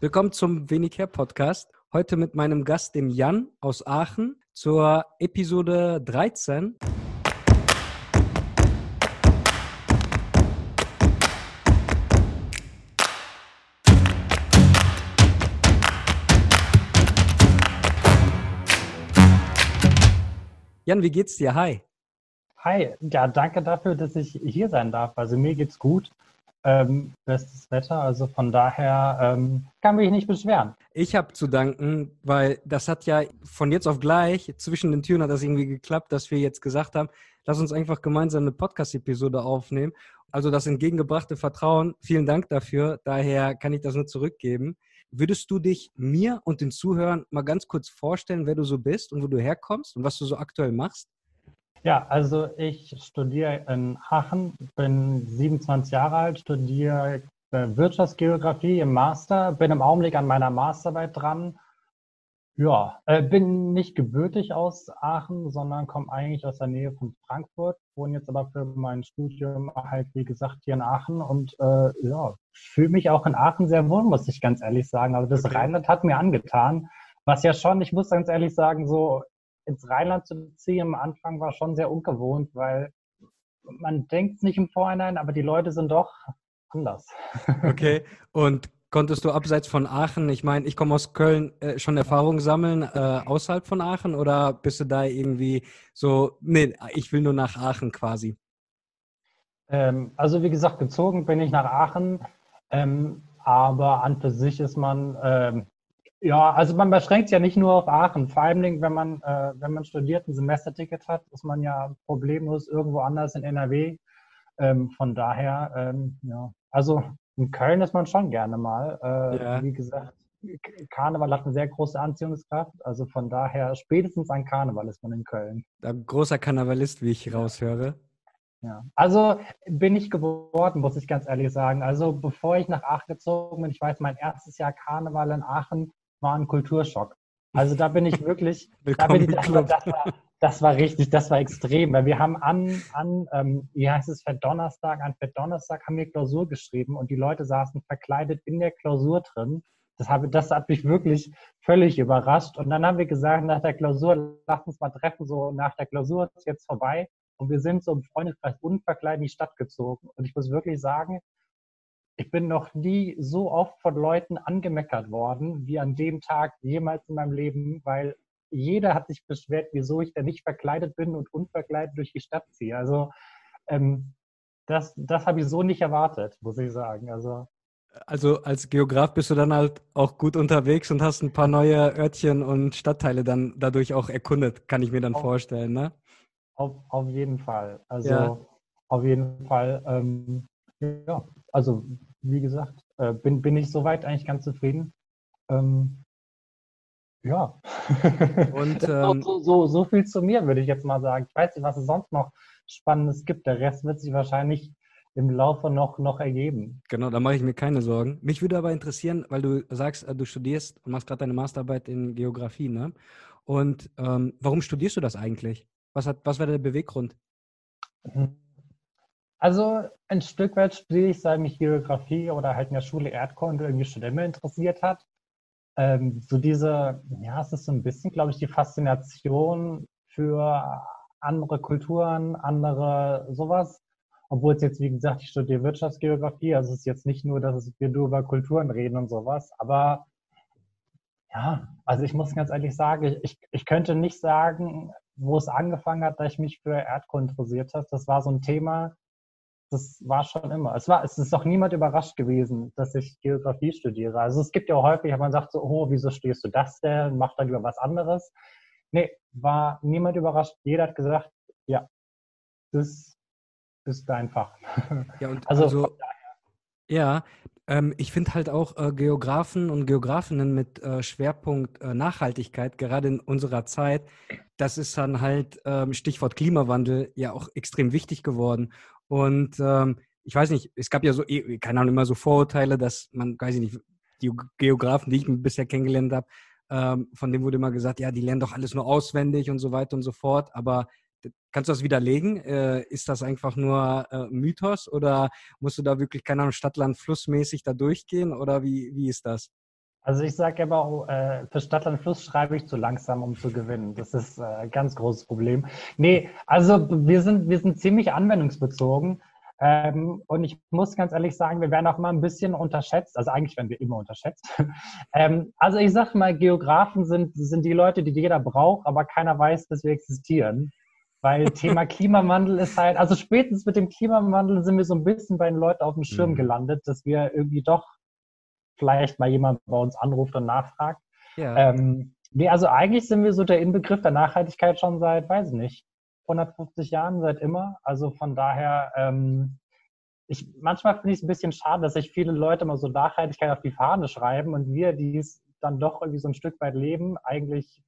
Willkommen zum Wenig Her Podcast. Heute mit meinem Gast, dem Jan aus Aachen, zur Episode 13. Jan, wie geht's dir? Hi. Hi, ja, danke dafür, dass ich hier sein darf. Also mir geht's gut. Ähm, bestes Wetter, also von daher ähm, kann mich nicht beschweren. Ich habe zu danken, weil das hat ja von jetzt auf gleich, zwischen den Türen hat das irgendwie geklappt, dass wir jetzt gesagt haben, lass uns einfach gemeinsam eine Podcast-Episode aufnehmen. Also das entgegengebrachte Vertrauen, vielen Dank dafür. Daher kann ich das nur zurückgeben. Würdest du dich mir und den Zuhörern mal ganz kurz vorstellen, wer du so bist und wo du herkommst und was du so aktuell machst? Ja, also ich studiere in Aachen, bin 27 Jahre alt, studiere äh, Wirtschaftsgeografie im Master, bin im Augenblick an meiner Masterarbeit dran. Ja, äh, bin nicht gebürtig aus Aachen, sondern komme eigentlich aus der Nähe von Frankfurt, wohne jetzt aber für mein Studium halt, wie gesagt, hier in Aachen und äh, ja, fühle mich auch in Aachen sehr wohl, muss ich ganz ehrlich sagen. Also das. Rheinland hat mir angetan, was ja schon, ich muss ganz ehrlich sagen, so ins Rheinland zu ziehen am Anfang war schon sehr ungewohnt, weil man denkt es nicht im Vorhinein, aber die Leute sind doch anders. Okay, und konntest du abseits von Aachen, ich meine, ich komme aus Köln, äh, schon Erfahrungen sammeln äh, außerhalb von Aachen oder bist du da irgendwie so, nee, ich will nur nach Aachen quasi? Ähm, also wie gesagt, gezogen bin ich nach Aachen, ähm, aber an für sich ist man ähm, ja, also man beschränkt ja nicht nur auf Aachen. Vor allem, wenn man, äh, wenn man studiert, ein Semesterticket hat, ist man ja problemlos irgendwo anders in NRW. Ähm, von daher, ähm, ja, also in Köln ist man schon gerne mal. Äh, ja. Wie gesagt, Karneval hat eine sehr große Anziehungskraft. Also von daher, spätestens an Karneval ist man in Köln. Ein großer Karnevalist, wie ich raushöre. Ja, also bin ich geworden, muss ich ganz ehrlich sagen. Also bevor ich nach Aachen gezogen bin, ich weiß, mein erstes Jahr Karneval in Aachen war ein Kulturschock. Also da bin ich wirklich, da bin ich, das, war, das, war, das, war, richtig, das war extrem, weil wir haben an, an ähm, wie heißt es, für Donnerstag, an für Donnerstag haben wir Klausur geschrieben und die Leute saßen verkleidet in der Klausur drin. Das, habe, das hat mich wirklich völlig überrascht. Und dann haben wir gesagt, nach der Klausur, lass uns mal treffen, so nach der Klausur ist jetzt vorbei. Und wir sind so im Freundeskreis unverkleidet in die Stadt gezogen. Und ich muss wirklich sagen, ich bin noch nie so oft von Leuten angemeckert worden, wie an dem Tag jemals in meinem Leben, weil jeder hat sich beschwert, wieso ich da nicht verkleidet bin und unverkleidet durch die Stadt ziehe. Also ähm, das, das habe ich so nicht erwartet, muss ich sagen. Also, also als Geograf bist du dann halt auch gut unterwegs und hast ein paar neue Örtchen und Stadtteile dann dadurch auch erkundet, kann ich mir dann auf, vorstellen, ne? Auf, auf jeden Fall. Also ja. auf jeden Fall. Ähm, ja, also wie gesagt, äh, bin, bin ich soweit eigentlich ganz zufrieden. Ähm, ja. Und ähm, so, so, so, viel zu mir, würde ich jetzt mal sagen. Ich weiß nicht, was es sonst noch Spannendes gibt. Der Rest wird sich wahrscheinlich im Laufe noch, noch ergeben. Genau, da mache ich mir keine Sorgen. Mich würde aber interessieren, weil du sagst, äh, du studierst und machst gerade deine Masterarbeit in Geografie, ne? Und ähm, warum studierst du das eigentlich? Was, hat, was war der Beweggrund? Hm. Also ein Stück weit studiere ich, seit mich Geografie oder halt in der Schule Erdkunde irgendwie schon immer interessiert hat. Ähm, so diese, ja, es ist so ein bisschen, glaube ich, die Faszination für andere Kulturen, andere sowas. Obwohl es jetzt, wie gesagt, ich studiere Wirtschaftsgeografie, also es ist jetzt nicht nur, dass wir nur über Kulturen reden und sowas, aber ja, also ich muss ganz ehrlich sagen, ich, ich könnte nicht sagen, wo es angefangen hat, dass ich mich für Erdkunde interessiert habe. Das war so ein Thema, das war schon immer. Es war, es ist auch niemand überrascht gewesen, dass ich Geografie studiere. Also es gibt ja häufig, man sagt so, oh, wieso studierst du das denn? Mach dann lieber was anderes. Nee, war niemand überrascht. Jeder hat gesagt, ja, das ist dein Fach. Ja, und also, also ja, ähm, ich finde halt auch äh, Geografen und Geografinnen mit äh, Schwerpunkt äh, Nachhaltigkeit, gerade in unserer Zeit, das ist dann halt ähm, Stichwort Klimawandel ja auch extrem wichtig geworden. Und ähm, ich weiß nicht, es gab ja so, eh, keine Ahnung, immer so Vorurteile, dass man, weiß ich nicht, die Geografen, die ich bisher kennengelernt habe, ähm, von dem wurde immer gesagt, ja, die lernen doch alles nur auswendig und so weiter und so fort. Aber kannst du das widerlegen? Äh, ist das einfach nur äh, Mythos oder musst du da wirklich, keine Ahnung, Stadtland flussmäßig da durchgehen oder wie, wie ist das? Also ich sage aber, äh, für Stadtland Fluss schreibe ich zu langsam, um zu gewinnen. Das ist äh, ein ganz großes Problem. Nee, also wir sind, wir sind ziemlich anwendungsbezogen. Ähm, und ich muss ganz ehrlich sagen, wir werden auch immer ein bisschen unterschätzt. Also eigentlich werden wir immer unterschätzt. ähm, also ich sage mal, Geografen sind, sind die Leute, die jeder braucht, aber keiner weiß, dass wir existieren. Weil Thema Klimawandel ist halt, also spätestens mit dem Klimawandel sind wir so ein bisschen bei den Leuten auf dem Schirm mhm. gelandet, dass wir irgendwie doch vielleicht mal jemand bei uns anruft und nachfragt. Ja. Ähm, nee, also eigentlich sind wir so der Inbegriff der Nachhaltigkeit schon seit, weiß ich nicht, 150 Jahren, seit immer. Also von daher, ähm, ich, manchmal finde ich es ein bisschen schade, dass sich viele Leute mal so Nachhaltigkeit auf die Fahne schreiben und wir, die es dann doch irgendwie so ein Stück weit leben, eigentlich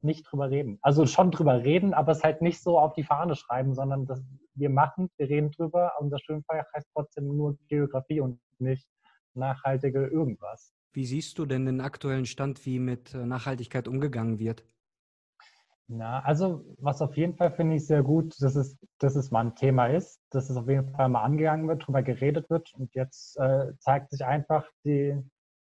nicht drüber reden. Also schon drüber reden, aber es halt nicht so auf die Fahne schreiben, sondern das, wir machen, wir reden drüber. Unser Schönfeuer heißt trotzdem nur Geografie und nicht nachhaltige irgendwas. Wie siehst du denn den aktuellen Stand, wie mit äh, Nachhaltigkeit umgegangen wird? Na, also was auf jeden Fall finde ich sehr gut, dass es, dass es mal ein Thema ist, dass es auf jeden Fall mal angegangen wird, darüber geredet wird. Und jetzt äh, zeigt sich einfach die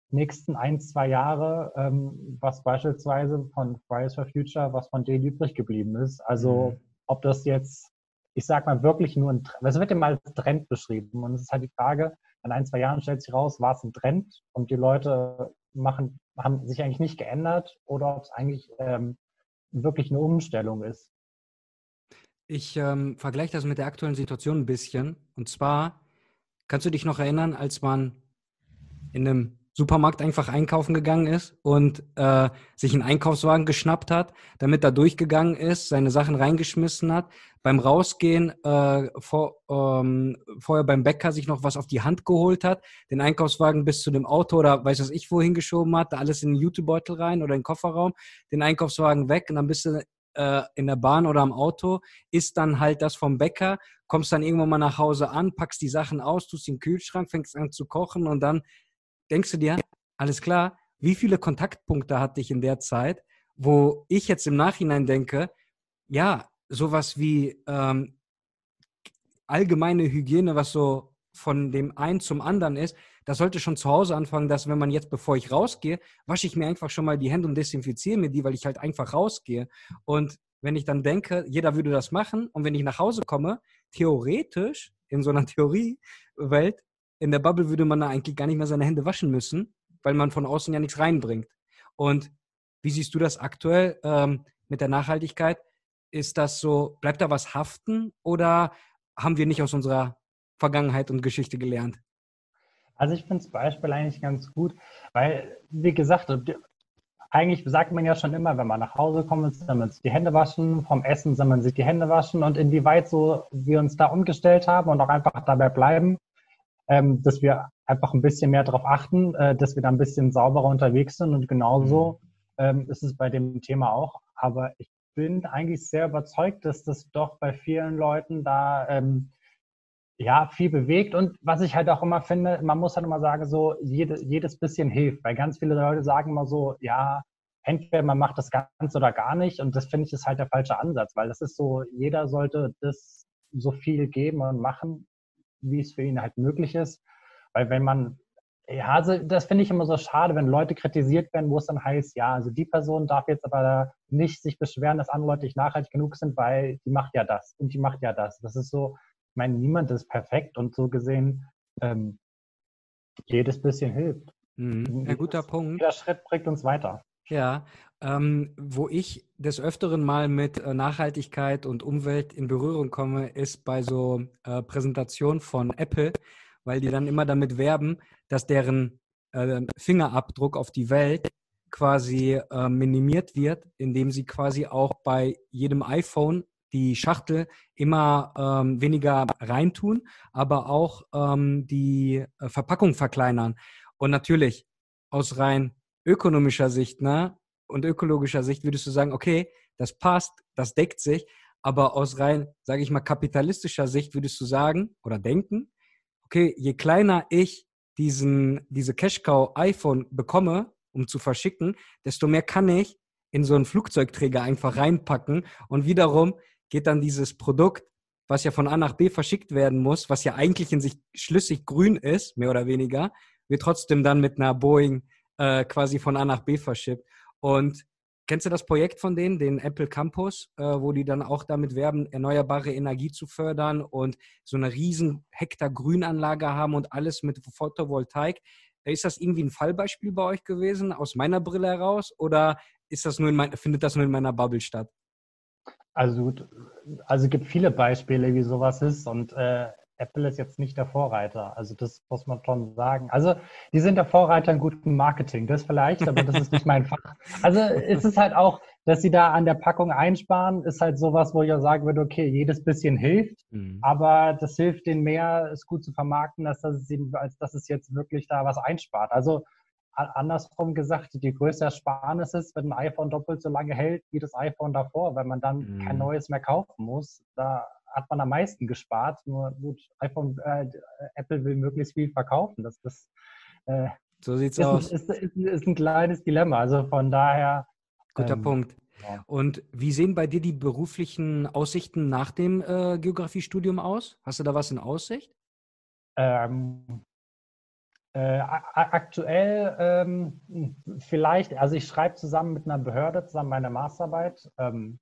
nächsten ein, zwei Jahre, ähm, was beispielsweise von Fridays for Future, was von denen übrig geblieben ist. Also mhm. ob das jetzt, ich sag mal, wirklich nur ein, es wird immer als Trend beschrieben. Und es ist halt die Frage, in ein, zwei Jahren stellt sich raus, war es ein Trend und die Leute machen, haben sich eigentlich nicht geändert oder ob es eigentlich ähm, wirklich eine Umstellung ist. Ich ähm, vergleiche das mit der aktuellen Situation ein bisschen. Und zwar, kannst du dich noch erinnern, als man in einem Supermarkt einfach einkaufen gegangen ist und äh, sich einen Einkaufswagen geschnappt hat, damit er durchgegangen ist, seine Sachen reingeschmissen hat, beim Rausgehen äh, vor, ähm, vorher beim Bäcker sich noch was auf die Hand geholt hat, den Einkaufswagen bis zu dem Auto oder weiß was ich wohin geschoben hat, da alles in den Jutebeutel rein oder in den Kofferraum, den Einkaufswagen weg und dann bist du äh, in der Bahn oder am Auto, isst dann halt das vom Bäcker, kommst dann irgendwann mal nach Hause an, packst die Sachen aus, tust den Kühlschrank, fängst an zu kochen und dann denkst du dir, alles klar, wie viele Kontaktpunkte hatte ich in der Zeit, wo ich jetzt im Nachhinein denke, ja, sowas wie ähm, allgemeine Hygiene, was so von dem einen zum anderen ist, das sollte schon zu Hause anfangen, dass wenn man jetzt, bevor ich rausgehe, wasche ich mir einfach schon mal die Hände und desinfiziere mir die, weil ich halt einfach rausgehe. Und wenn ich dann denke, jeder würde das machen und wenn ich nach Hause komme, theoretisch in so einer Theoriewelt in der Bubble würde man da eigentlich gar nicht mehr seine Hände waschen müssen, weil man von außen ja nichts reinbringt. Und wie siehst du das aktuell ähm, mit der Nachhaltigkeit? Ist das so, bleibt da was haften oder haben wir nicht aus unserer Vergangenheit und Geschichte gelernt? Also ich finde das Beispiel eigentlich ganz gut, weil, wie gesagt, eigentlich sagt man ja schon immer, wenn man nach Hause kommt, soll man sich die Hände waschen, vom Essen soll man sich die Hände waschen und inwieweit so wir uns da umgestellt haben und auch einfach dabei bleiben, ähm, dass wir einfach ein bisschen mehr darauf achten, äh, dass wir da ein bisschen sauberer unterwegs sind. Und genauso mhm. ähm, ist es bei dem Thema auch. Aber ich bin eigentlich sehr überzeugt, dass das doch bei vielen Leuten da ähm, ja viel bewegt. Und was ich halt auch immer finde, man muss halt immer sagen, so jede, jedes bisschen hilft. Weil ganz viele Leute sagen immer so, ja, entweder man macht das ganz oder gar nicht. Und das finde ich ist halt der falsche Ansatz, weil das ist so, jeder sollte das so viel geben und machen, wie es für ihn halt möglich ist. Weil wenn man, ja, also das finde ich immer so schade, wenn Leute kritisiert werden, wo es dann heißt, ja, also die Person darf jetzt aber nicht sich beschweren, dass andere Leute nicht nachhaltig genug sind, weil die macht ja das und die macht ja das. Das ist so, ich meine, niemand ist perfekt und so gesehen, ähm, jedes bisschen hilft. Mhm. Ein guter Punkt. Jeder Schritt bringt uns weiter. Ja, ähm, wo ich des Öfteren mal mit äh, Nachhaltigkeit und Umwelt in Berührung komme, ist bei so äh, Präsentationen von Apple, weil die dann immer damit werben, dass deren äh, Fingerabdruck auf die Welt quasi äh, minimiert wird, indem sie quasi auch bei jedem iPhone die Schachtel immer ähm, weniger reintun, aber auch ähm, die äh, Verpackung verkleinern. Und natürlich aus rein ökonomischer Sicht ne, und ökologischer Sicht würdest du sagen, okay, das passt, das deckt sich, aber aus rein, sage ich mal, kapitalistischer Sicht würdest du sagen oder denken, okay, je kleiner ich diesen, diese Cashcow iPhone bekomme, um zu verschicken, desto mehr kann ich in so einen Flugzeugträger einfach reinpacken und wiederum geht dann dieses Produkt, was ja von A nach B verschickt werden muss, was ja eigentlich in sich schlüssig grün ist, mehr oder weniger, wird trotzdem dann mit einer Boeing äh, quasi von A nach B verschippt. Und kennst du das Projekt von denen, den Apple Campus, äh, wo die dann auch damit werben, erneuerbare Energie zu fördern und so eine riesen Hektar Grünanlage haben und alles mit Photovoltaik? Ist das irgendwie ein Fallbeispiel bei euch gewesen, aus meiner Brille heraus, oder ist das nur in mein, findet das nur in meiner Bubble statt? Also, also gibt viele Beispiele, wie sowas ist und äh, Apple ist jetzt nicht der Vorreiter. Also das muss man schon sagen. Also die sind der Vorreiter in gutem Marketing, das vielleicht, aber das ist nicht mein Fach. Also es ist halt auch, dass sie da an der Packung einsparen, ist halt sowas, wo ich auch sagen würde, okay, jedes bisschen hilft, mhm. aber das hilft denen mehr, es gut zu vermarkten, als dass es, ihnen, als dass es jetzt wirklich da was einspart. Also andersrum gesagt, die größte Ersparnis ist, wenn ein iPhone doppelt so lange hält wie das iPhone davor, weil man dann mhm. kein neues mehr kaufen muss. Da hat man am meisten gespart. Nur gut, iPhone, äh, Apple will möglichst viel verkaufen. Das, das äh, so sieht's ist, aus. Ist, ist, ist, ein kleines Dilemma. Also von daher. Guter ähm, Punkt. Ja. Und wie sehen bei dir die beruflichen Aussichten nach dem äh, Geografiestudium aus? Hast du da was in Aussicht? Ähm, äh, aktuell ähm, vielleicht, also ich schreibe zusammen mit einer Behörde zusammen meine Masterarbeit. Ähm,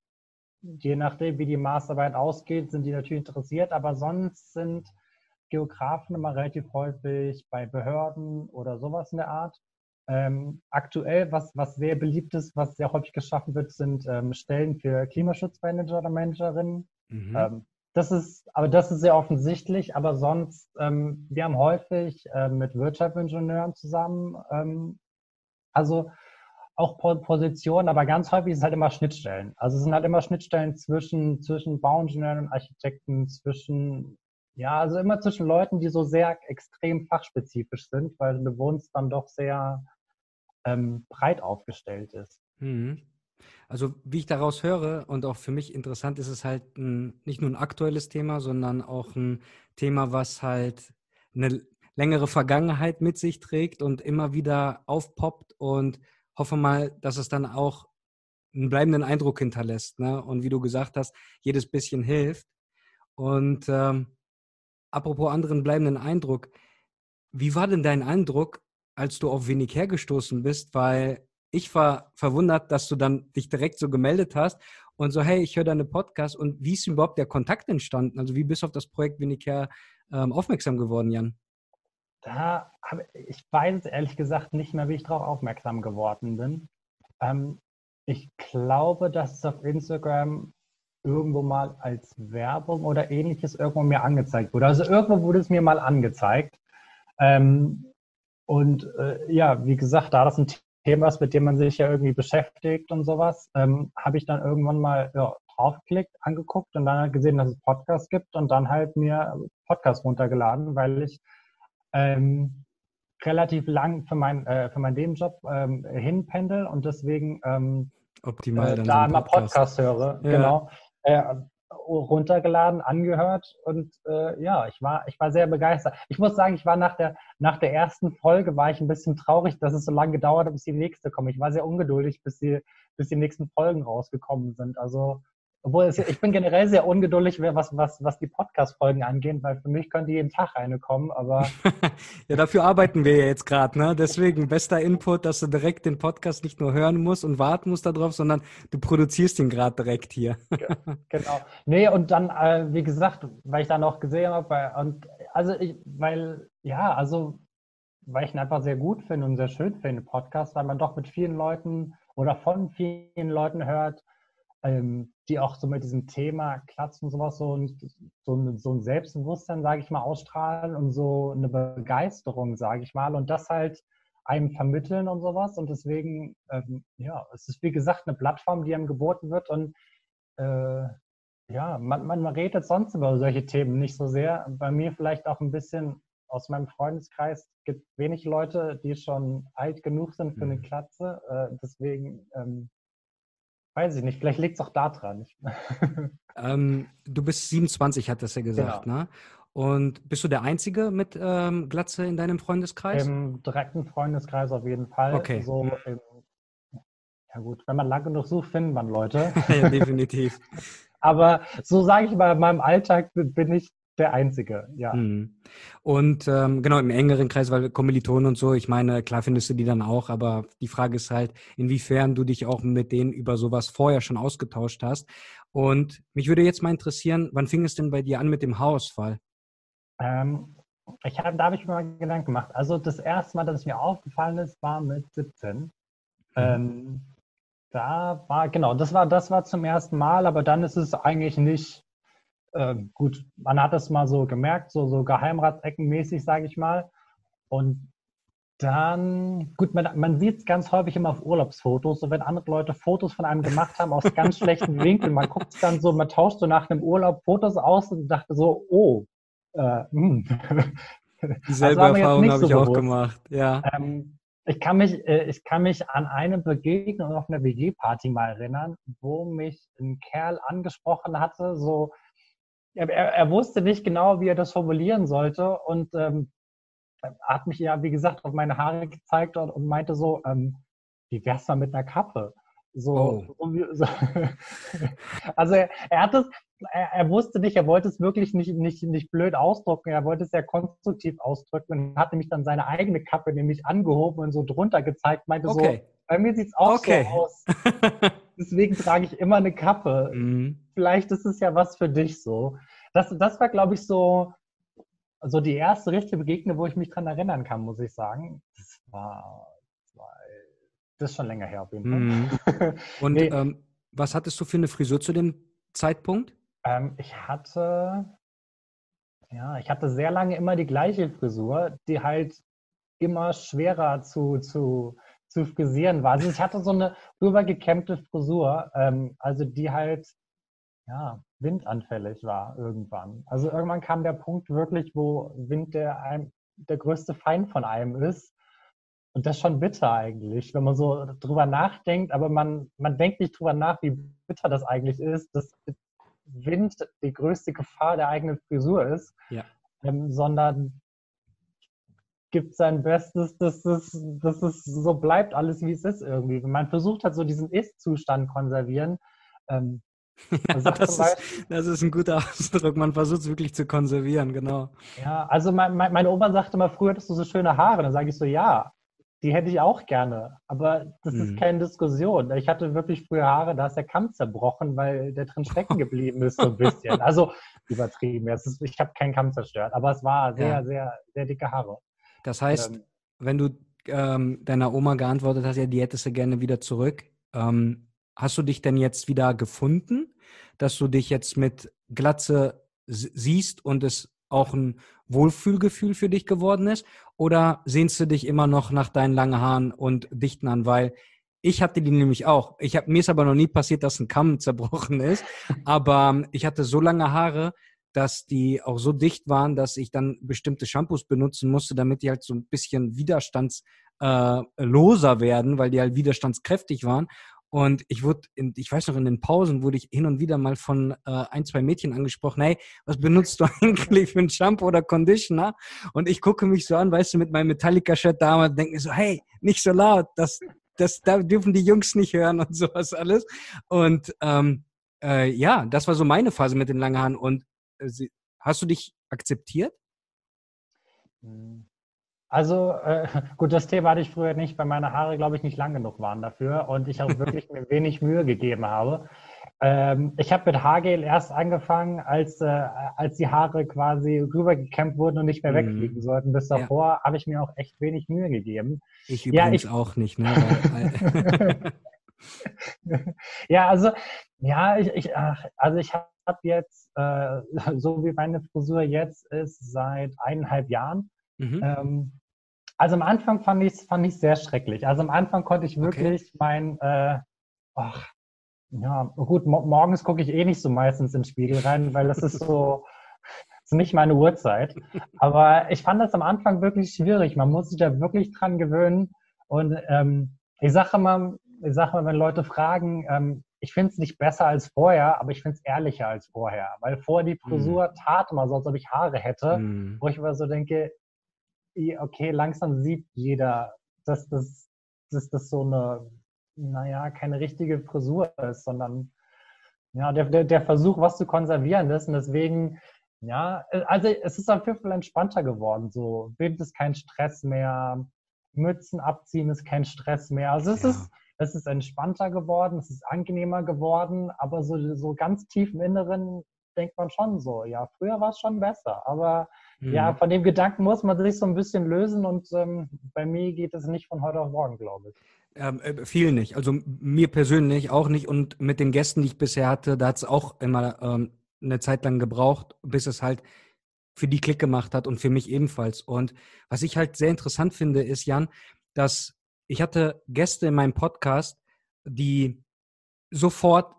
je nachdem, wie die Masterarbeit ausgeht, sind die natürlich interessiert, aber sonst sind Geografen immer relativ häufig bei Behörden oder sowas in der Art. Ähm, aktuell, was, was sehr beliebt ist, was sehr häufig geschaffen wird, sind ähm, Stellen für Klimaschutzmanager oder Managerinnen. Mhm. Ähm, das ist, aber das ist sehr offensichtlich, aber sonst, ähm, wir haben häufig äh, mit Wirtschaftsingenieuren zusammen, ähm, also auch Positionen, aber ganz häufig ist es halt immer Schnittstellen. Also es sind halt immer Schnittstellen zwischen, zwischen Bauingenieuren und Architekten, zwischen, ja, also immer zwischen Leuten, die so sehr extrem fachspezifisch sind, weil eine Wohnung dann doch sehr ähm, breit aufgestellt ist. Mhm. Also wie ich daraus höre und auch für mich interessant ist es halt ein, nicht nur ein aktuelles Thema, sondern auch ein Thema, was halt eine längere Vergangenheit mit sich trägt und immer wieder aufpoppt und hoffe mal, dass es dann auch einen bleibenden Eindruck hinterlässt. Ne? Und wie du gesagt hast, jedes bisschen hilft. Und ähm, apropos anderen bleibenden Eindruck, wie war denn dein Eindruck, als du auf wenig hergestoßen bist? Weil ich war verwundert, dass du dann dich direkt so gemeldet hast und so, hey, ich höre deine Podcast und wie ist überhaupt der Kontakt entstanden? Also wie bist du auf das Projekt her ähm, aufmerksam geworden, Jan? Da habe ich weiß ehrlich gesagt nicht mehr, wie ich darauf aufmerksam geworden bin. Ähm, ich glaube, dass es auf Instagram irgendwo mal als Werbung oder ähnliches irgendwo mir angezeigt wurde. Also irgendwo wurde es mir mal angezeigt. Ähm, und äh, ja, wie gesagt, da das ein Thema ist, mit dem man sich ja irgendwie beschäftigt und sowas, ähm, habe ich dann irgendwann mal ja, draufgeklickt, angeguckt und dann halt gesehen, dass es Podcasts gibt und dann halt mir Podcasts runtergeladen, weil ich ähm, relativ lang für, mein, äh, für meinen Nebenjob ähm, hinpendel und deswegen ähm, Optimal, äh, da immer Podcast, Podcast höre. Ja. Genau. Äh, runtergeladen, angehört und äh, ja, ich war, ich war sehr begeistert. Ich muss sagen, ich war nach der, nach der ersten Folge war ich ein bisschen traurig, dass es so lange gedauert hat, bis die nächste kommt. Ich war sehr ungeduldig, bis die, bis die nächsten Folgen rausgekommen sind. Also obwohl es, ich bin generell sehr ungeduldig, was, was, was die Podcast-Folgen angeht, weil für mich könnte jeden Tag eine kommen, aber. ja, dafür arbeiten wir ja jetzt gerade, ne? Deswegen bester Input, dass du direkt den Podcast nicht nur hören musst und warten musst darauf, sondern du produzierst ihn gerade direkt hier. genau. Nee, und dann, äh, wie gesagt, weil ich dann auch gesehen habe, und also ich, weil, ja, also weil ich ihn einfach sehr gut finde und sehr schön finde, Podcast, weil man doch mit vielen Leuten oder von vielen Leuten hört, ähm, die auch so mit diesem Thema Klatsch und sowas so, ein, so, ein, so ein Selbstbewusstsein, sage ich mal, ausstrahlen und so eine Begeisterung, sage ich mal, und das halt einem vermitteln und sowas. Und deswegen, ähm, ja, es ist wie gesagt eine Plattform, die einem geboten wird und äh, ja, man, man redet sonst über solche Themen nicht so sehr. Bei mir vielleicht auch ein bisschen aus meinem Freundeskreis gibt wenig Leute, die schon alt genug sind für eine mhm. Klatze. Äh, deswegen ähm, Weiß ich nicht, vielleicht liegt es auch da dran. ähm, du bist 27, hat das ja gesagt, genau. ne? Und bist du der Einzige mit ähm, Glatze in deinem Freundeskreis? Im direkten Freundeskreis auf jeden Fall. Okay. So im, ja gut, wenn man lange genug sucht, findet man Leute. ja, definitiv. Aber so sage ich mal, in meinem Alltag bin ich der Einzige, ja. Mhm. Und ähm, genau, im engeren Kreis, weil Kommilitonen und so, ich meine, klar findest du die dann auch, aber die Frage ist halt, inwiefern du dich auch mit denen über sowas vorher schon ausgetauscht hast. Und mich würde jetzt mal interessieren, wann fing es denn bei dir an mit dem Haarausfall? Ähm, ich hab, da habe ich mir mal Gedanken gemacht. Also das erste Mal, dass es mir aufgefallen ist, war mit 17. Mhm. Ähm, da war, genau, das war, das war zum ersten Mal, aber dann ist es eigentlich nicht äh, gut. Man hat es mal so gemerkt, so, so Geheimratseckenmäßig, sage ich mal. Und dann, gut, man, man sieht es ganz häufig immer auf Urlaubsfotos, so wenn andere Leute Fotos von einem gemacht haben aus ganz schlechten Winkeln, man guckt es dann so, man tauscht so nach einem Urlaub Fotos aus und dachte so, oh, äh, hm. Dieselbe also Erfahrung habe so ich auch gemacht, ja. Ähm, ich kann mich, äh, ich kann mich an eine Begegnung auf einer WG-Party mal erinnern, wo mich ein Kerl angesprochen hatte, so, er, er, wusste nicht genau, wie er das formulieren sollte und ähm, hat mich ja, wie gesagt, auf meine Haare gezeigt und, und meinte so, ähm, wie wär's mal mit einer Kappe? So, oh. so also er, er, hat es, er, er, wusste nicht, er wollte es wirklich nicht, nicht, nicht blöd ausdrücken, er wollte es sehr konstruktiv ausdrücken und hat nämlich dann seine eigene Kappe nämlich angehoben und so drunter gezeigt, meinte okay. so, bei mir sieht es auch okay. so aus. Deswegen trage ich immer eine Kappe. Mhm. Vielleicht ist es ja was für dich so. Das, das war, glaube ich, so, so die erste richtige Begegnung, wo ich mich dran erinnern kann, muss ich sagen. Das war das ist schon länger her auf jeden Fall. Mhm. Und nee. ähm, was hattest du für eine Frisur zu dem Zeitpunkt? Ähm, ich hatte, ja, ich hatte sehr lange immer die gleiche Frisur, die halt immer schwerer zu, zu, zu frisieren war. Also ich hatte so eine rübergekämmte Frisur, ähm, also die halt ja, windanfällig war irgendwann. Also irgendwann kam der Punkt wirklich, wo Wind der, der größte Feind von einem ist. Und das ist schon bitter eigentlich, wenn man so drüber nachdenkt, aber man, man denkt nicht drüber nach, wie bitter das eigentlich ist, dass Wind die größte Gefahr der eigenen Frisur ist, ja. ähm, sondern gibt sein Bestes, dass es, dass es so bleibt, alles wie es ist irgendwie. Man versucht halt so diesen Ist-Zustand konservieren. Ähm, ja, das, ist, das, ist, ein guter Ausdruck. Man versucht es wirklich zu konservieren, genau. Ja, also mein, mein, meine Oma sagte immer, früher hattest du so schöne Haare. Dann sage ich so, ja, die hätte ich auch gerne, aber das mhm. ist keine Diskussion. Ich hatte wirklich früher Haare, da ist der Kamm zerbrochen, weil der drin stecken geblieben ist, so ein bisschen. Also übertrieben. Ist, ich habe keinen Kamm zerstört, aber es war sehr, ja. sehr, sehr dicke Haare. Das heißt, ähm, wenn du ähm, deiner Oma geantwortet hast, ja, die hättest du gerne wieder zurück, ähm, hast du dich denn jetzt wieder gefunden, dass du dich jetzt mit Glatze siehst und es auch ein Wohlfühlgefühl für dich geworden ist? Oder sehnst du dich immer noch nach deinen langen Haaren und dichten an? Weil ich hatte die nämlich auch. Ich hab, mir ist aber noch nie passiert, dass ein Kamm zerbrochen ist. Aber ähm, ich hatte so lange Haare, dass die auch so dicht waren, dass ich dann bestimmte Shampoos benutzen musste, damit die halt so ein bisschen widerstandsloser äh, werden, weil die halt widerstandskräftig waren. Und ich wurde, in, ich weiß noch, in den Pausen wurde ich hin und wieder mal von äh, ein, zwei Mädchen angesprochen, hey, was benutzt du eigentlich für ein Shampoo oder Conditioner? Und ich gucke mich so an, weißt du, mit meinem Metallica-Shirt damals und denke so, hey, nicht so laut, das, das da dürfen die Jungs nicht hören und sowas alles. Und ähm, äh, ja, das war so meine Phase mit den langen Haaren. Und hast du dich akzeptiert? Hm. Also äh, gut, das Thema hatte ich früher nicht, weil meine Haare, glaube ich, nicht lang genug waren dafür und ich auch wirklich mir wenig Mühe gegeben habe. Ähm, ich habe mit Haargel erst angefangen, als, äh, als die Haare quasi rübergekämmt wurden und nicht mehr mhm. wegfliegen sollten. Bis davor ja. habe ich mir auch echt wenig Mühe gegeben. Ich übrigens ja, ich, auch nicht. Ne? ja, also ja, ich, ich ach, also ich habe jetzt, äh, so wie meine Frisur jetzt ist, seit eineinhalb Jahren. Mhm. Ähm, also am Anfang fand ich es fand ich sehr schrecklich. Also am Anfang konnte ich wirklich okay. mein, äh, ach, ja, gut, mo morgens gucke ich eh nicht so meistens in den Spiegel rein, weil das ist so, das ist nicht meine Uhrzeit. Aber ich fand das am Anfang wirklich schwierig. Man muss sich da wirklich dran gewöhnen. Und ähm, ich sage mal, ich sage mal, wenn Leute fragen, ähm, ich finde es nicht besser als vorher, aber ich finde es ehrlicher als vorher. Weil vorher die Frisur mm. tat immer so, als ob ich Haare hätte, mm. wo ich immer so denke, okay, langsam sieht jeder, dass das, dass das so eine, naja, keine richtige Frisur ist, sondern ja, der, der, der Versuch, was zu konservieren ist. Und deswegen Ja, äh, also es ist auf jeden Fall entspannter geworden. So, Wind ist kein Stress mehr, Mützen abziehen ist kein Stress mehr. Also es ja. ist, es ist entspannter geworden, es ist angenehmer geworden, aber so, so ganz tief im Inneren denkt man schon so, ja, früher war es schon besser. Aber mhm. ja, von dem Gedanken muss man sich so ein bisschen lösen und ähm, bei mir geht es nicht von heute auf morgen, glaube ich. Ähm, äh, viel nicht. Also mir persönlich auch nicht. Und mit den Gästen, die ich bisher hatte, da hat es auch immer ähm, eine Zeit lang gebraucht, bis es halt für die Klick gemacht hat und für mich ebenfalls. Und was ich halt sehr interessant finde, ist, Jan, dass ich hatte Gäste in meinem Podcast, die sofort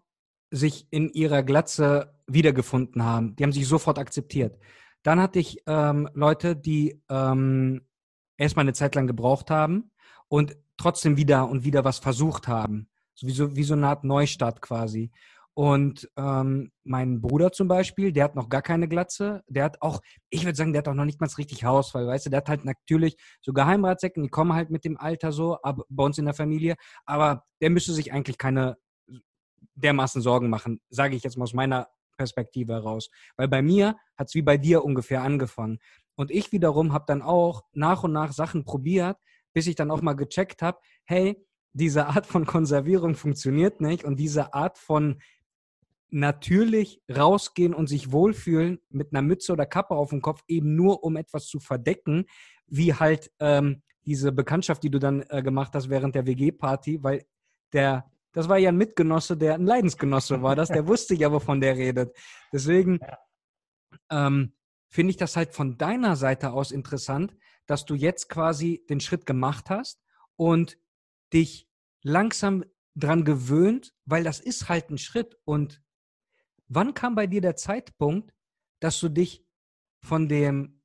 sich in ihrer Glatze wiedergefunden haben. Die haben sich sofort akzeptiert. Dann hatte ich ähm, Leute, die ähm, erstmal eine Zeit lang gebraucht haben und trotzdem wieder und wieder was versucht haben. So wie, so, wie so eine Art Neustart quasi. Und ähm, mein Bruder zum Beispiel, der hat noch gar keine Glatze. Der hat auch, ich würde sagen, der hat auch noch nicht mal richtig Haarausfall, weißt du, der hat halt natürlich so Geheimratsecken, die kommen halt mit dem Alter so, ab, bei uns in der Familie. Aber der müsste sich eigentlich keine dermaßen Sorgen machen, sage ich jetzt mal aus meiner Perspektive heraus. Weil bei mir hat es wie bei dir ungefähr angefangen. Und ich wiederum habe dann auch nach und nach Sachen probiert, bis ich dann auch mal gecheckt habe, hey, diese Art von Konservierung funktioniert nicht und diese Art von natürlich rausgehen und sich wohlfühlen mit einer Mütze oder Kappe auf dem Kopf, eben nur um etwas zu verdecken, wie halt ähm, diese Bekanntschaft, die du dann äh, gemacht hast während der WG-Party, weil der, das war ja ein Mitgenosse, der ein Leidensgenosse war, das, der wusste ja, wovon der redet. Deswegen ähm, finde ich das halt von deiner Seite aus interessant, dass du jetzt quasi den Schritt gemacht hast und dich langsam dran gewöhnt, weil das ist halt ein Schritt und Wann kam bei dir der Zeitpunkt, dass du dich von dem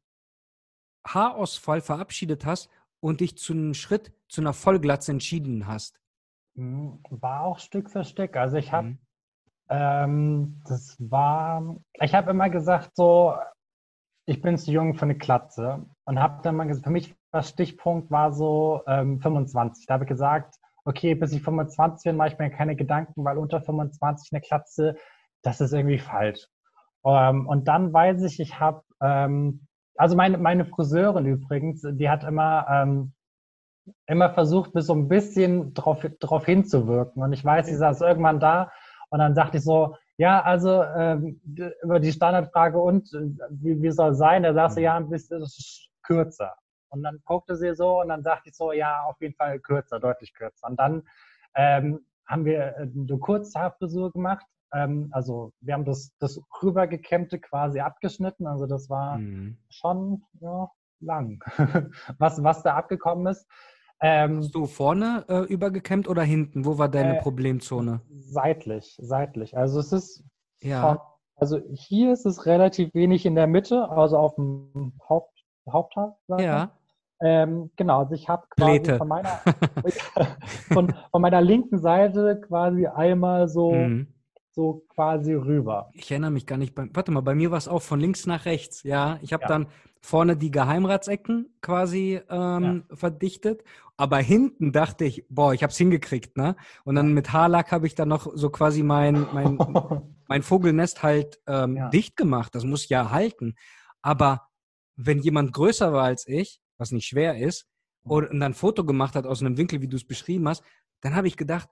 Haarausfall verabschiedet hast und dich zu einem Schritt zu einer Vollglatze entschieden hast? Hm, war auch Stück für Stück. Also ich habe, mhm. ähm, das war, ich habe immer gesagt so, ich bin zu jung für eine Klatze und habe dann mal gesagt, für mich war Stichpunkt war so ähm, 25. Da habe ich gesagt, okay, bis ich 25 bin, mache ich mir keine Gedanken, weil unter 25 eine Klatze das ist irgendwie falsch. Ähm, und dann weiß ich, ich habe, ähm, also meine, meine Friseurin übrigens, die hat immer, ähm, immer versucht, bis so ein bisschen drauf, drauf hinzuwirken. Und ich weiß, sie saß irgendwann da und dann sagte ich so, ja, also ähm, über die Standardfrage und wie, wie soll es sein? Da sagte sie, ja, ein bisschen kürzer. Und dann guckte sie so und dann sagte ich so, ja, auf jeden Fall kürzer, deutlich kürzer. Und dann ähm, haben wir eine Kurzhaarfrisur gemacht ähm, also wir haben das, das rübergekämmte quasi abgeschnitten. Also das war mhm. schon ja, lang, was, was da abgekommen ist. Ähm, Hast du vorne äh, übergekämmt oder hinten? Wo war deine äh, Problemzone? Seitlich, seitlich. Also es ist ja. Von, also hier ist es relativ wenig in der Mitte, also auf dem Haupt, Haupthaar. Ja. Ähm, genau, also ich habe quasi von meiner, von, von, meiner linken Seite quasi einmal so mhm so quasi rüber. Ich erinnere mich gar nicht. Bei, warte mal, bei mir war es auch von links nach rechts. Ja, ich habe ja. dann vorne die Geheimratsecken quasi ähm, ja. verdichtet, aber hinten dachte ich, boah, ich habe es hingekriegt, ne? Und dann mit Haarlack habe ich dann noch so quasi mein mein, mein Vogelnest halt ähm, ja. dicht gemacht. Das muss ja halten. Aber wenn jemand größer war als ich, was nicht schwer ist, und dann ein Foto gemacht hat aus einem Winkel, wie du es beschrieben hast, dann habe ich gedacht,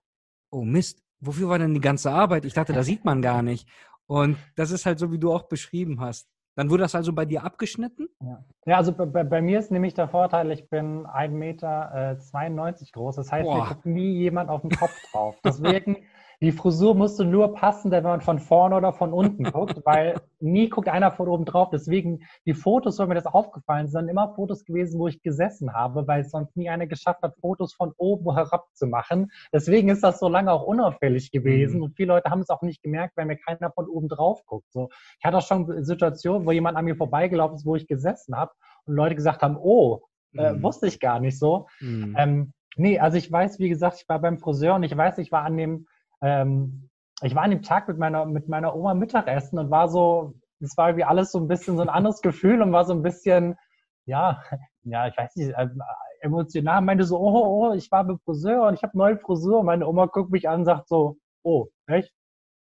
oh Mist, wofür war denn die ganze Arbeit? Ich dachte, da sieht man gar nicht. Und das ist halt so, wie du auch beschrieben hast. Dann wurde das also bei dir abgeschnitten? Ja, ja also bei, bei, mir ist nämlich der Vorteil, ich bin 1,92 Meter äh, groß. Das heißt, Boah. mir guckt nie jemand auf den Kopf drauf. Deswegen die Frisur musste nur passen, wenn man von vorne oder von unten guckt, weil nie guckt einer von oben drauf. Deswegen, die Fotos, wo mir das aufgefallen sind, immer Fotos gewesen, wo ich gesessen habe, weil sonst nie einer geschafft hat, Fotos von oben herab zu machen. Deswegen ist das so lange auch unauffällig gewesen. Mhm. Und viele Leute haben es auch nicht gemerkt, weil mir keiner von oben drauf guckt. So, ich hatte auch schon Situationen, wo jemand an mir vorbeigelaufen ist, wo ich gesessen habe und Leute gesagt haben, oh, äh, mhm. wusste ich gar nicht so. Mhm. Ähm, nee, also ich weiß, wie gesagt, ich war beim Friseur und ich weiß, ich war an dem ähm, ich war an dem Tag mit meiner, mit meiner Oma Mittagessen und war so, es war wie alles so ein bisschen so ein anderes Gefühl und war so ein bisschen, ja, ja, ich weiß nicht, äh, emotional, meinte so, oh, oh, ich war beim Friseur und ich habe neue Frisur. Und meine Oma guckt mich an und sagt so, oh, echt?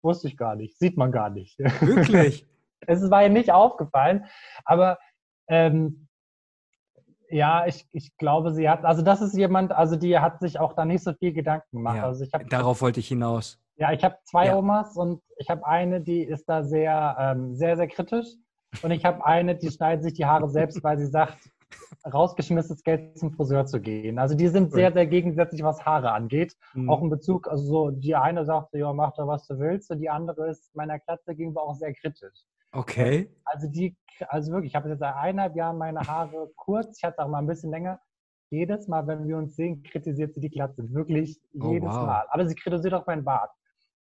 Wusste ich gar nicht, sieht man gar nicht. Wirklich? es war ihr nicht aufgefallen. Aber ähm, ja, ich, ich glaube, sie hat, also das ist jemand, also die hat sich auch da nicht so viel Gedanken gemacht. Ja, also ich hab, darauf wollte ich hinaus. Ja, ich habe zwei ja. Omas und ich habe eine, die ist da sehr, ähm, sehr, sehr kritisch. Und ich habe eine, die schneidet sich die Haare selbst, weil sie sagt, rausgeschmissenes Geld zum Friseur zu gehen. Also die sind sehr, sehr gegensätzlich, was Haare angeht. Mhm. Auch in Bezug, also so, die eine sagt, ja, mach da, was du willst. Und die andere ist meiner Klatze gegenüber auch sehr kritisch. Okay. Also die, also wirklich, ich habe jetzt seit eineinhalb Jahren meine Haare kurz, ich hatte auch mal ein bisschen länger. Jedes Mal, wenn wir uns sehen, kritisiert sie die Glatze. Wirklich oh, jedes wow. Mal. Aber sie kritisiert auch meinen Bart.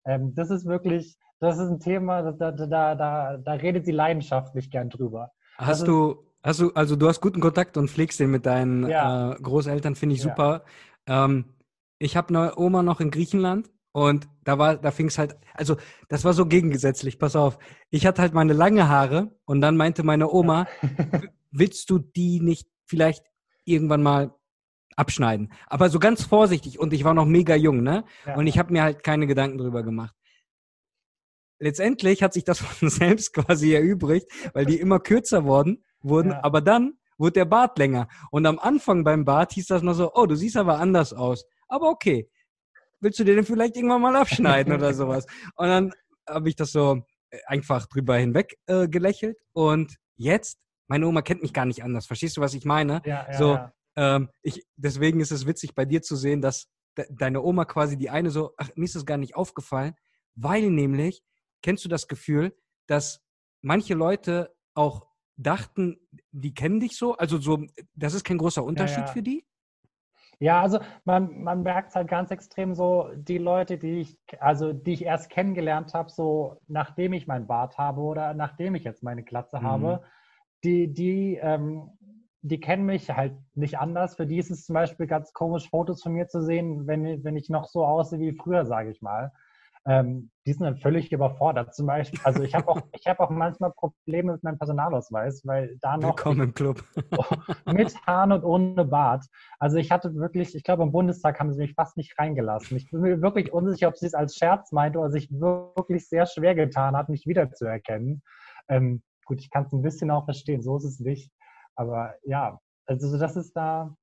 Ähm, das ist wirklich, das ist ein Thema, da, da, da, da redet sie leidenschaftlich gern drüber. Hast du, hast du, also du hast guten Kontakt und pflegst den mit deinen ja. äh, Großeltern, finde ich super. Ja. Ähm, ich habe eine Oma noch in Griechenland und da war, da fing es halt, also das war so gegengesetzlich, pass auf. Ich hatte halt meine lange Haare und dann meinte meine Oma, willst du die nicht vielleicht irgendwann mal abschneiden? Aber so ganz vorsichtig und ich war noch mega jung, ne? Ja. Und ich habe mir halt keine Gedanken drüber gemacht. Letztendlich hat sich das von selbst quasi erübrigt, weil die immer kürzer worden, wurden, ja. aber dann wurde der Bart länger. Und am Anfang beim Bart hieß das noch so, oh, du siehst aber anders aus. Aber okay, willst du dir den vielleicht irgendwann mal abschneiden oder sowas? Und dann habe ich das so äh, einfach drüber hinweg äh, gelächelt. Und jetzt, meine Oma kennt mich gar nicht anders. Verstehst du, was ich meine? Ja, ja, so, ja. Ähm, ich, deswegen ist es witzig bei dir zu sehen, dass de deine Oma quasi die eine so, ach, mir ist das gar nicht aufgefallen, weil nämlich, kennst du das Gefühl, dass manche Leute auch dachten, die kennen dich so? Also so, das ist kein großer Unterschied ja, ja. für die? Ja, also man, man merkt es halt ganz extrem so, die Leute, die ich, also die ich erst kennengelernt habe, so nachdem ich mein Bart habe oder nachdem ich jetzt meine Glatze mhm. habe, die, die, ähm, die kennen mich halt nicht anders. Für die ist es zum Beispiel ganz komisch, Fotos von mir zu sehen, wenn, wenn ich noch so aussehe wie früher, sage ich mal ähm, die sind dann völlig überfordert. Zum Beispiel, also ich habe auch, ich habe auch manchmal Probleme mit meinem Personalausweis, weil da noch Willkommen im Club. mit Haaren und ohne Bart. Also ich hatte wirklich, ich glaube im Bundestag haben sie mich fast nicht reingelassen. Ich bin mir wirklich unsicher, ob sie es als Scherz meinte oder sich wirklich sehr schwer getan hat, mich wiederzuerkennen. Ähm, gut, ich kann es ein bisschen auch verstehen, so ist es nicht. Aber ja, also das ist da,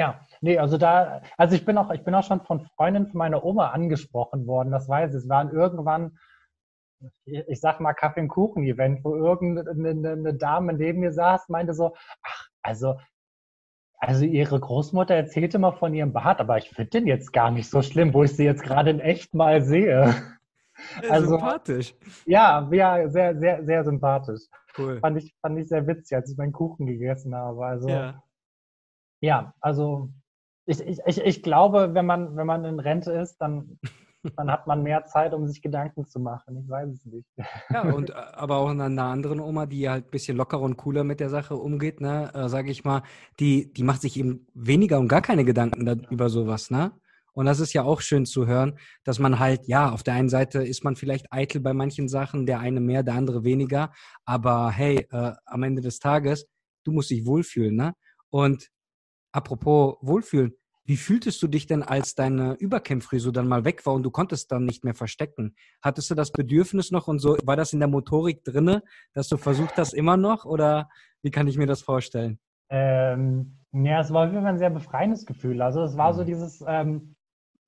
ja, nee, also da, also ich bin auch, ich bin auch schon von Freundinnen von meiner Oma angesprochen worden, das weiß ich. Es waren irgendwann, ich sag mal Kaffee- und Kuchen-Event, wo irgendeine eine Dame neben mir saß, meinte so, ach, also, also ihre Großmutter erzählte mal von ihrem Bart, aber ich finde den jetzt gar nicht so schlimm, wo ich sie jetzt gerade in echt mal sehe. Also, sympathisch. Ja, ja, sehr, sehr, sehr sympathisch. Cool. Fand ich, fand ich sehr witzig, als ich meinen Kuchen gegessen habe. Also, ja. Ja, also ich, ich, ich glaube, wenn man, wenn man in Rente ist, dann, dann hat man mehr Zeit, um sich Gedanken zu machen. Ich weiß es nicht. Ja, und äh, aber auch eine, eine anderen Oma, die halt ein bisschen lockerer und cooler mit der Sache umgeht, ne, äh, sage ich mal, die, die macht sich eben weniger und gar keine Gedanken da, über sowas, ne? Und das ist ja auch schön zu hören, dass man halt, ja, auf der einen Seite ist man vielleicht eitel bei manchen Sachen, der eine mehr, der andere weniger, aber hey, äh, am Ende des Tages, du musst dich wohlfühlen, ne? Und Apropos Wohlfühlen, wie fühltest du dich denn, als deine Überkämmfrisur dann mal weg war und du konntest dann nicht mehr verstecken? Hattest du das Bedürfnis noch und so, war das in der Motorik drinne, dass du versucht hast immer noch oder wie kann ich mir das vorstellen? Ähm, ja, es war immer ein sehr befreiendes Gefühl. Also es war so mhm. dieses, ähm,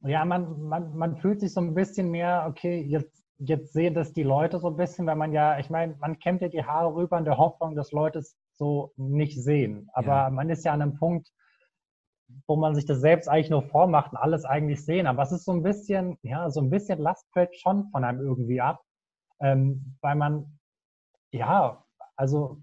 ja, man, man, man fühlt sich so ein bisschen mehr, okay, jetzt, jetzt sehen das die Leute so ein bisschen, weil man ja, ich meine, man kämmt ja die Haare rüber in der Hoffnung, dass Leute es so nicht sehen. Aber ja. man ist ja an einem Punkt, wo man sich das selbst eigentlich nur vormacht und alles eigentlich sehen. Aber es ist so ein bisschen, ja, so ein bisschen Last fällt schon von einem irgendwie ab, ähm, weil man, ja, also,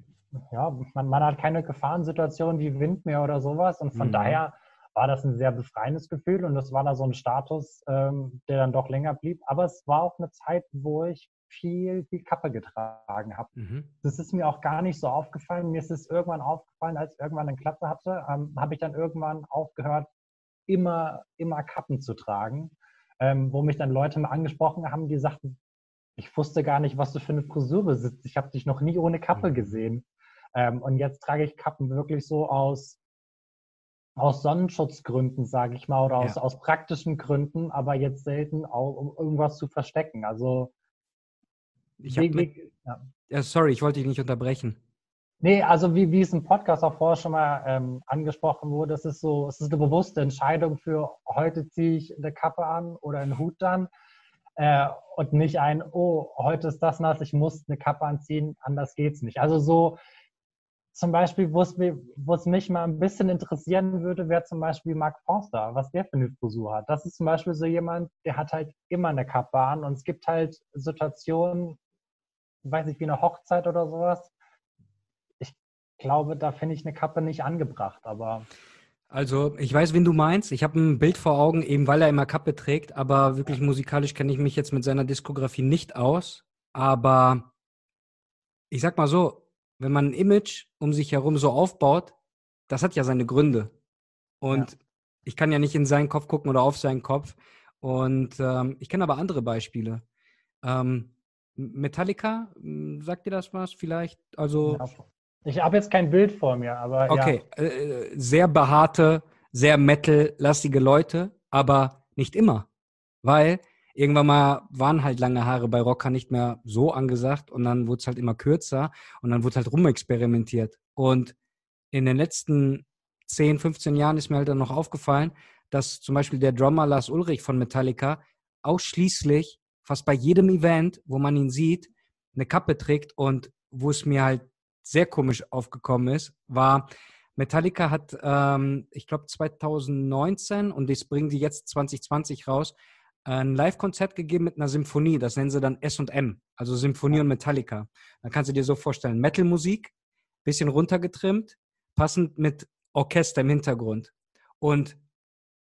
ja, man, man hat keine Gefahrensituation wie Wind mehr oder sowas und von mhm. daher war das ein sehr befreiendes Gefühl und das war da so ein Status, ähm, der dann doch länger blieb. Aber es war auch eine Zeit, wo ich viel, viel Kappe getragen habe. Mhm. Das ist mir auch gar nicht so aufgefallen. Mir ist es irgendwann aufgefallen, als ich irgendwann eine Klappe hatte, ähm, habe ich dann irgendwann aufgehört, immer, immer Kappen zu tragen. Ähm, wo mich dann Leute mal angesprochen haben, die sagten, ich wusste gar nicht, was du für eine Frisur besitzt. Ich habe dich noch nie ohne Kappe mhm. gesehen. Ähm, und jetzt trage ich Kappen wirklich so aus, aus Sonnenschutzgründen, sage ich mal, oder aus, ja. aus praktischen Gründen, aber jetzt selten auch, um irgendwas zu verstecken. Also Ich wie, mit, ja. ja. sorry, ich wollte dich nicht unterbrechen. Nee, also wie, wie es im Podcast auch vorher schon mal ähm, angesprochen wurde, es ist so, es ist eine bewusste Entscheidung für heute ziehe ich eine Kappe an oder einen Hut dann äh, und nicht ein, oh, heute ist das nass, ich muss eine Kappe anziehen, anders geht's nicht. Also so zum Beispiel, wo es, wo es mich mal ein bisschen interessieren würde, wäre zum Beispiel Mark Forster, was der für eine Frisur hat. Das ist zum Beispiel so jemand, der hat halt immer eine Kappe an und es gibt halt Situationen, weiß ich, wie eine Hochzeit oder sowas. Ich glaube, da finde ich eine Kappe nicht angebracht, aber. Also, ich weiß, wen du meinst. Ich habe ein Bild vor Augen, eben weil er immer Kappe trägt, aber wirklich musikalisch kenne ich mich jetzt mit seiner Diskografie nicht aus. Aber ich sag mal so, wenn man ein Image um sich herum so aufbaut, das hat ja seine Gründe. Und ja. ich kann ja nicht in seinen Kopf gucken oder auf seinen Kopf. Und ähm, ich kenne aber andere Beispiele. Ähm, Metallica, sagt dir das was vielleicht? Also ja. ich habe jetzt kein Bild vor mir, aber okay, ja. äh, sehr behaarte, sehr metal-lastige Leute, aber nicht immer, weil irgendwann mal waren halt lange Haare bei Rocker nicht mehr so angesagt und dann wurde es halt immer kürzer und dann wurde halt rumexperimentiert. Und in den letzten 10, 15 Jahren ist mir halt dann noch aufgefallen, dass zum Beispiel der Drummer Lars Ulrich von Metallica ausschließlich fast bei jedem Event, wo man ihn sieht, eine Kappe trägt und wo es mir halt sehr komisch aufgekommen ist, war, Metallica hat, ähm, ich glaube, 2019 und das bringen sie jetzt 2020 raus, ein Live-Konzert gegeben mit einer Symphonie. Das nennen sie dann S&M, also Symphonie und Metallica. Dann kannst du dir so vorstellen, Metal-Musik, bisschen runtergetrimmt, passend mit Orchester im Hintergrund. Und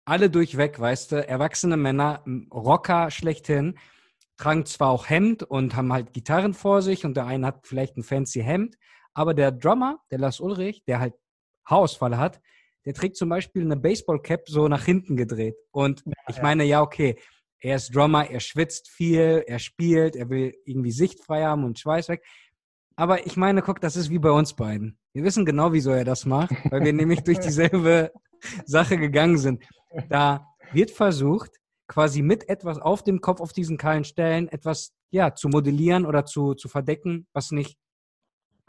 alle durchweg, weißt du, erwachsene Männer, Rocker schlechthin, tragen zwar auch Hemd und haben halt Gitarren vor sich und der eine hat vielleicht ein fancy Hemd, aber der Drummer, der Lars Ulrich, der halt Haarausfall hat, der trägt zum Beispiel eine Baseball-Cap so nach hinten gedreht. Und ja, ich meine, ja, okay, er ist Drummer, er schwitzt viel, er spielt, er will irgendwie Sicht frei haben und Schweiß weg. Aber ich meine, guck, das ist wie bei uns beiden. Wir wissen genau, wieso er das macht, weil wir nämlich durch dieselbe Sache gegangen sind. Da wird versucht, quasi mit etwas auf dem Kopf, auf diesen kahlen Stellen, etwas ja, zu modellieren oder zu, zu verdecken, was nicht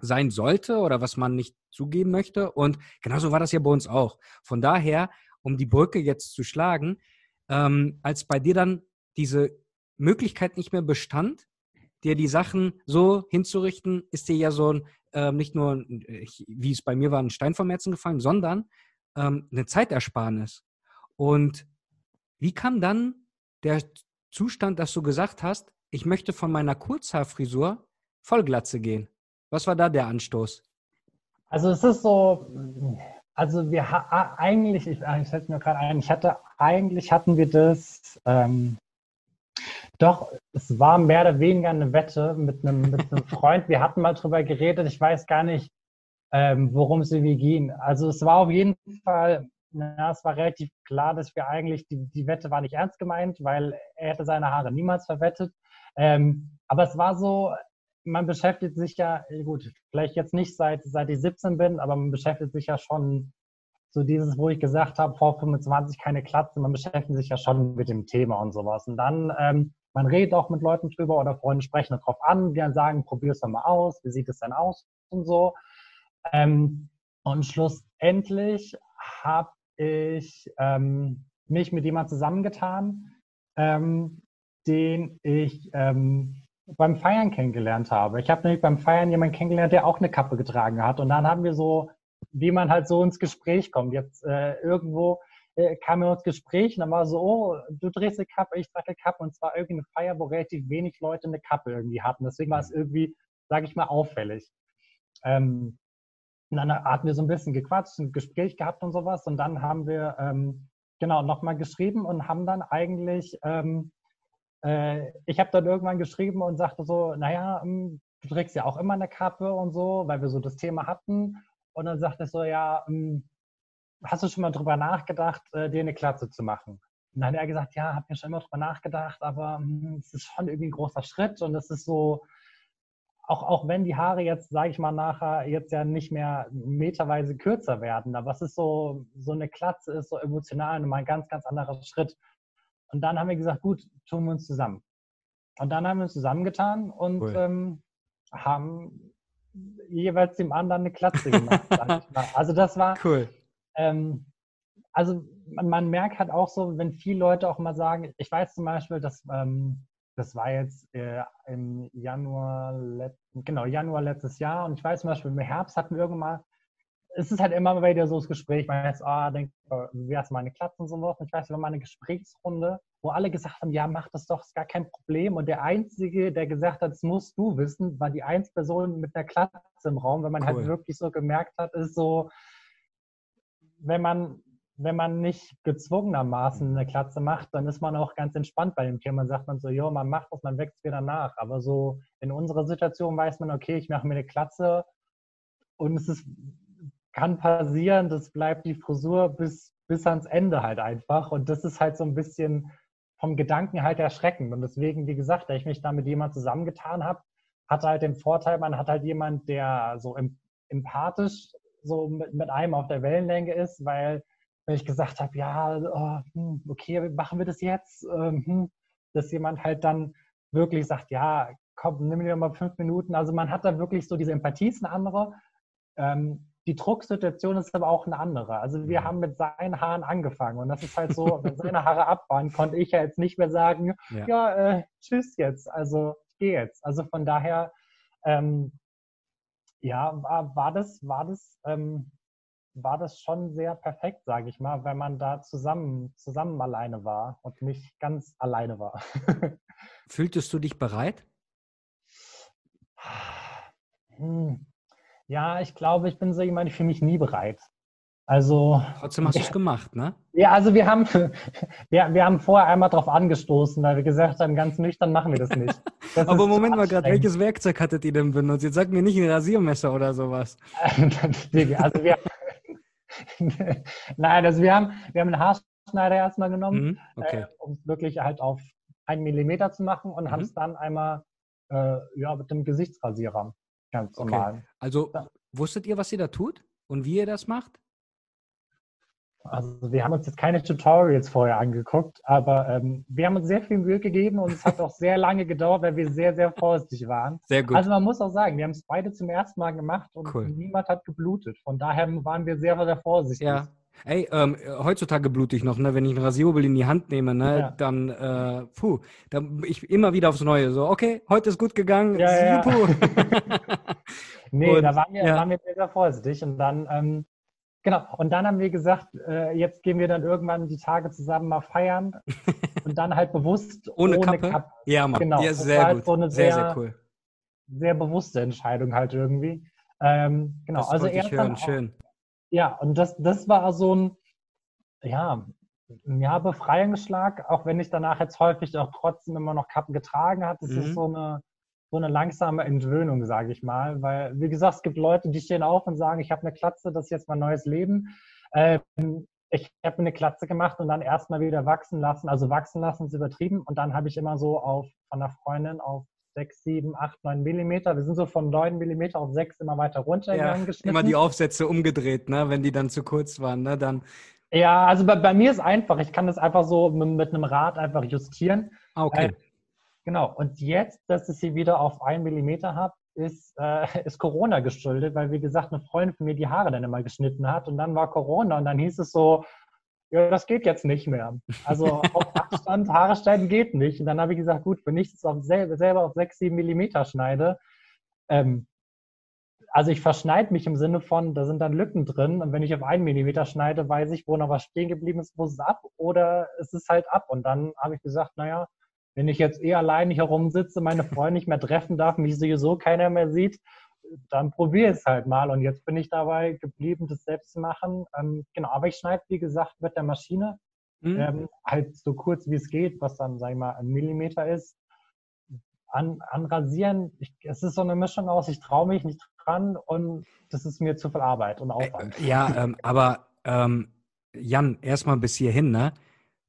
sein sollte oder was man nicht zugeben möchte. Und genauso war das ja bei uns auch. Von daher, um die Brücke jetzt zu schlagen, ähm, als bei dir dann diese Möglichkeit nicht mehr bestand, dir die Sachen so hinzurichten, ist dir ja so ein, äh, nicht nur, wie es bei mir war, ein Stein vom Herzen gefallen, sondern ähm, eine Zeitersparnis. Und wie kam dann der Zustand, dass du gesagt hast, ich möchte von meiner Kurzhaarfrisur Vollglatze gehen? Was war da der Anstoß? Also es ist so, also wir eigentlich, ich, ich setze mir gerade ein, ich hatte, eigentlich hatten wir das, ähm, doch, es war mehr oder weniger eine Wette mit einem, mit einem Freund. Wir hatten mal drüber geredet, ich weiß gar nicht, ähm, worum es irgendwie ging. Also es war auf jeden Fall, na, es war relativ klar, dass wir eigentlich, die, die Wette war nicht ernst gemeint, weil er hätte seine Haare niemals verwettet. Ähm, aber es war so, man beschäftigt sich ja, gut, vielleicht jetzt nicht seit, seit ich 17 bin, aber man beschäftigt sich ja schon so dieses, wo ich gesagt habe, vor 25 keine Klatze, man beschäftigt sich ja schon mit dem Thema und sowas. Und dann, ähm, man redet auch mit Leuten drüber oder Freunde sprechen darauf an, die dann sagen, probier es doch mal aus, wie sieht es denn aus und so. Ähm, und schlussendlich habe ich ähm, mich mit jemandem zusammengetan, ähm, den ich ähm, beim Feiern kennengelernt habe. Ich habe nämlich beim Feiern jemanden kennengelernt, der auch eine Kappe getragen hat. Und dann haben wir so, wie man halt so ins Gespräch kommt. Jetzt äh, irgendwo äh, kam er ins Gespräch und dann war so, oh, du drehst eine Kappe, ich trage eine Kappe. Und zwar irgendwie eine Feier, wo relativ wenig Leute eine Kappe irgendwie hatten. Deswegen war es irgendwie, sage ich mal, auffällig. Ähm, dann hatten wir so ein bisschen gequatscht, ein Gespräch gehabt und sowas. Und dann haben wir ähm, genau nochmal geschrieben und haben dann eigentlich ähm, äh, ich habe dann irgendwann geschrieben und sagte so, naja, hm, du trägst ja auch immer eine Kappe und so, weil wir so das Thema hatten. Und dann sagte ich so, ja, hm, hast du schon mal drüber nachgedacht, äh, dir eine Klatze zu machen? Und dann hat er gesagt, ja, habe mir schon immer drüber nachgedacht, aber hm, es ist schon irgendwie ein großer Schritt und es ist so, auch, auch wenn die Haare jetzt, sage ich mal, nachher jetzt ja nicht mehr meterweise kürzer werden, aber es ist so, so eine Klatze ist so emotional und mal ein ganz, ganz anderer Schritt. Und dann haben wir gesagt, gut, tun wir uns zusammen. Und dann haben wir uns zusammengetan und cool. ähm, haben jeweils dem anderen eine Klatze gemacht. also das war cool. Ähm, also man, man, merkt halt auch so, wenn viele Leute auch mal sagen, ich weiß zum Beispiel, dass ähm, das war jetzt äh, im Januar, genau, Januar letztes Jahr und ich weiß zum Beispiel, im Herbst hatten wir irgendwann mal es ist halt immer wieder so das Gespräch, man jetzt, ah, denk, wie hast du meine Klatzen und so was. Ich weiß, wir haben mal eine Gesprächsrunde, wo alle gesagt haben, ja, mach das doch, ist gar kein Problem. Und der Einzige, der gesagt hat, das musst du wissen, war die einzige Person mit einer Klatze im Raum, wenn man halt cool. halt wirklich so gemerkt hat, ist so, wenn man, wenn man nicht gezwungenermaßen eine Klatze macht, dann ist man auch ganz entspannt bei dem Thema. Sagt man so, jo, man macht das, man wächst wieder nach. Aber so in unserer Situation weiß man, okay, ich mache mir eine Klatze und es ist kann passieren, das bleibt die Frisur bis, bis ans Ende halt einfach. Und das ist halt so ein bisschen vom Gedanken halt erschreckend. Und deswegen, wie gesagt, da ich mich da mit jemandem zusammengetan habe, hat halt den Vorteil, man hat halt jemand, der so empathisch so mit, mit einem auf der Wellenlänge ist, weil wenn ich gesagt habe, ja, oh, okay, machen wir das jetzt, ähm, hm, dass jemand halt dann wirklich sagt, ja, komm, nimm dir mal fünf Minuten. Also man hat da wirklich so diese Empathie, ist eine andere. Ähm, die Drucksituation ist aber auch eine andere. Also wir mhm. haben mit seinen Haaren angefangen und das ist halt so, wenn seine Haare ab waren, konnte ich ja jetzt nicht mehr sagen, ja, ja äh, tschüss jetzt, also ich gehe jetzt. Also von daher, ähm, ja, war, war, das, war das, ähm, war das schon sehr perfekt, sage ich mal, wenn man da zusammen, zusammen alleine war und nicht ganz alleine war. Fühltest du dich bereit? Hm. Ja, ich glaube, ich bin so jemand, ich fühle mich nie bereit. Also. Trotzdem hast du es gemacht, ne? Ja, also wir haben, wir, wir haben vorher einmal darauf angestoßen, weil wir gesagt haben, ganz nüchtern machen wir das nicht. Das Aber Moment mal gerade, welches Werkzeug hattet ihr denn benutzt? Jetzt sagt mir nicht ein Rasiermesser oder sowas. also wir, nein, also wir haben, wir haben einen Haarschneider erstmal genommen, mhm, okay. äh, um wirklich halt auf einen Millimeter zu machen und mhm. haben es dann einmal äh, ja, mit dem Gesichtsrasierer Ganz okay. normal. Also ja. wusstet ihr, was ihr da tut und wie ihr das macht? Also wir haben uns jetzt keine Tutorials vorher angeguckt, aber ähm, wir haben uns sehr viel Mühe gegeben und es hat auch sehr lange gedauert, weil wir sehr, sehr vorsichtig waren. Sehr gut. Also man muss auch sagen, wir haben es beide zum ersten Mal gemacht und cool. niemand hat geblutet. Von daher waren wir sehr, sehr vorsichtig. Ja. Ey, ähm, heutzutage blute ich noch, ne? Wenn ich ein Rasierhobel in die Hand nehme, ne, ja. dann, äh, puh, dann ich immer wieder aufs Neue. So, okay, heute ist gut gegangen. Ja, ja. nee, und, da waren wir, ja. waren wir sehr, sehr vorsichtig. Und dann, ähm, genau, und dann haben wir gesagt, äh, jetzt gehen wir dann irgendwann die Tage zusammen mal feiern und dann halt bewusst ohne, ohne Kappe. Kappe. Ja, Mann. Genau. Ja, sehr halt gut. So sehr, sehr, sehr cool. Sehr bewusste Entscheidung halt irgendwie. Ähm, genau, das also erst hören. Schön. Ja, und das, das war so ein, ja, ja, Befreiungsschlag, auch wenn ich danach jetzt häufig auch trotzdem immer noch Kappen getragen habe. Das mhm. ist so eine, so eine langsame Entwöhnung, sage ich mal. Weil, wie gesagt, es gibt Leute, die stehen auf und sagen, ich habe eine Klatze, das ist jetzt mein neues Leben. Ähm, ich habe eine Klatze gemacht und dann erstmal wieder wachsen lassen. Also wachsen lassen ist übertrieben. Und dann habe ich immer so auf von einer Freundin auf 6, 7, 8, 9 Millimeter. Wir sind so von 9 Millimeter auf 6 immer weiter runtergegangen. Ja, immer die Aufsätze umgedreht, ne? wenn die dann zu kurz waren. Ne? Dann ja, also bei, bei mir ist einfach. Ich kann das einfach so mit, mit einem Rad einfach justieren. Ah, okay. Äh, genau. Und jetzt, dass ich sie wieder auf 1 Millimeter habe, ist, äh, ist Corona geschuldet, weil, wie gesagt, eine Freundin von mir die Haare dann immer geschnitten hat und dann war Corona und dann hieß es so, ja, das geht jetzt nicht mehr. Also auf Abstand Haare schneiden geht nicht. Und dann habe ich gesagt, gut, wenn ich es auf selber, selber auf 6, 7 Millimeter schneide, ähm, also ich verschneide mich im Sinne von, da sind dann Lücken drin und wenn ich auf 1 Millimeter schneide, weiß ich, wo noch was stehen geblieben ist, muss es ab oder es ist halt ab. Und dann habe ich gesagt, naja, wenn ich jetzt eh allein hier rumsitze, meine Freunde nicht mehr treffen darf, mich sowieso keiner mehr sieht, dann probiere es halt mal. Und jetzt bin ich dabei geblieben, das selbst zu machen. Ähm, genau, aber ich schneide, wie gesagt, mit der Maschine. Mhm. Ähm, halt so kurz wie es geht, was dann, sag ich mal, ein Millimeter ist. An, Rasieren, ich, es ist so eine Mischung aus, ich traue mich nicht dran und das ist mir zu viel Arbeit und Aufwand. Äh, ja, ähm, aber ähm, Jan, erstmal bis hierhin, ne?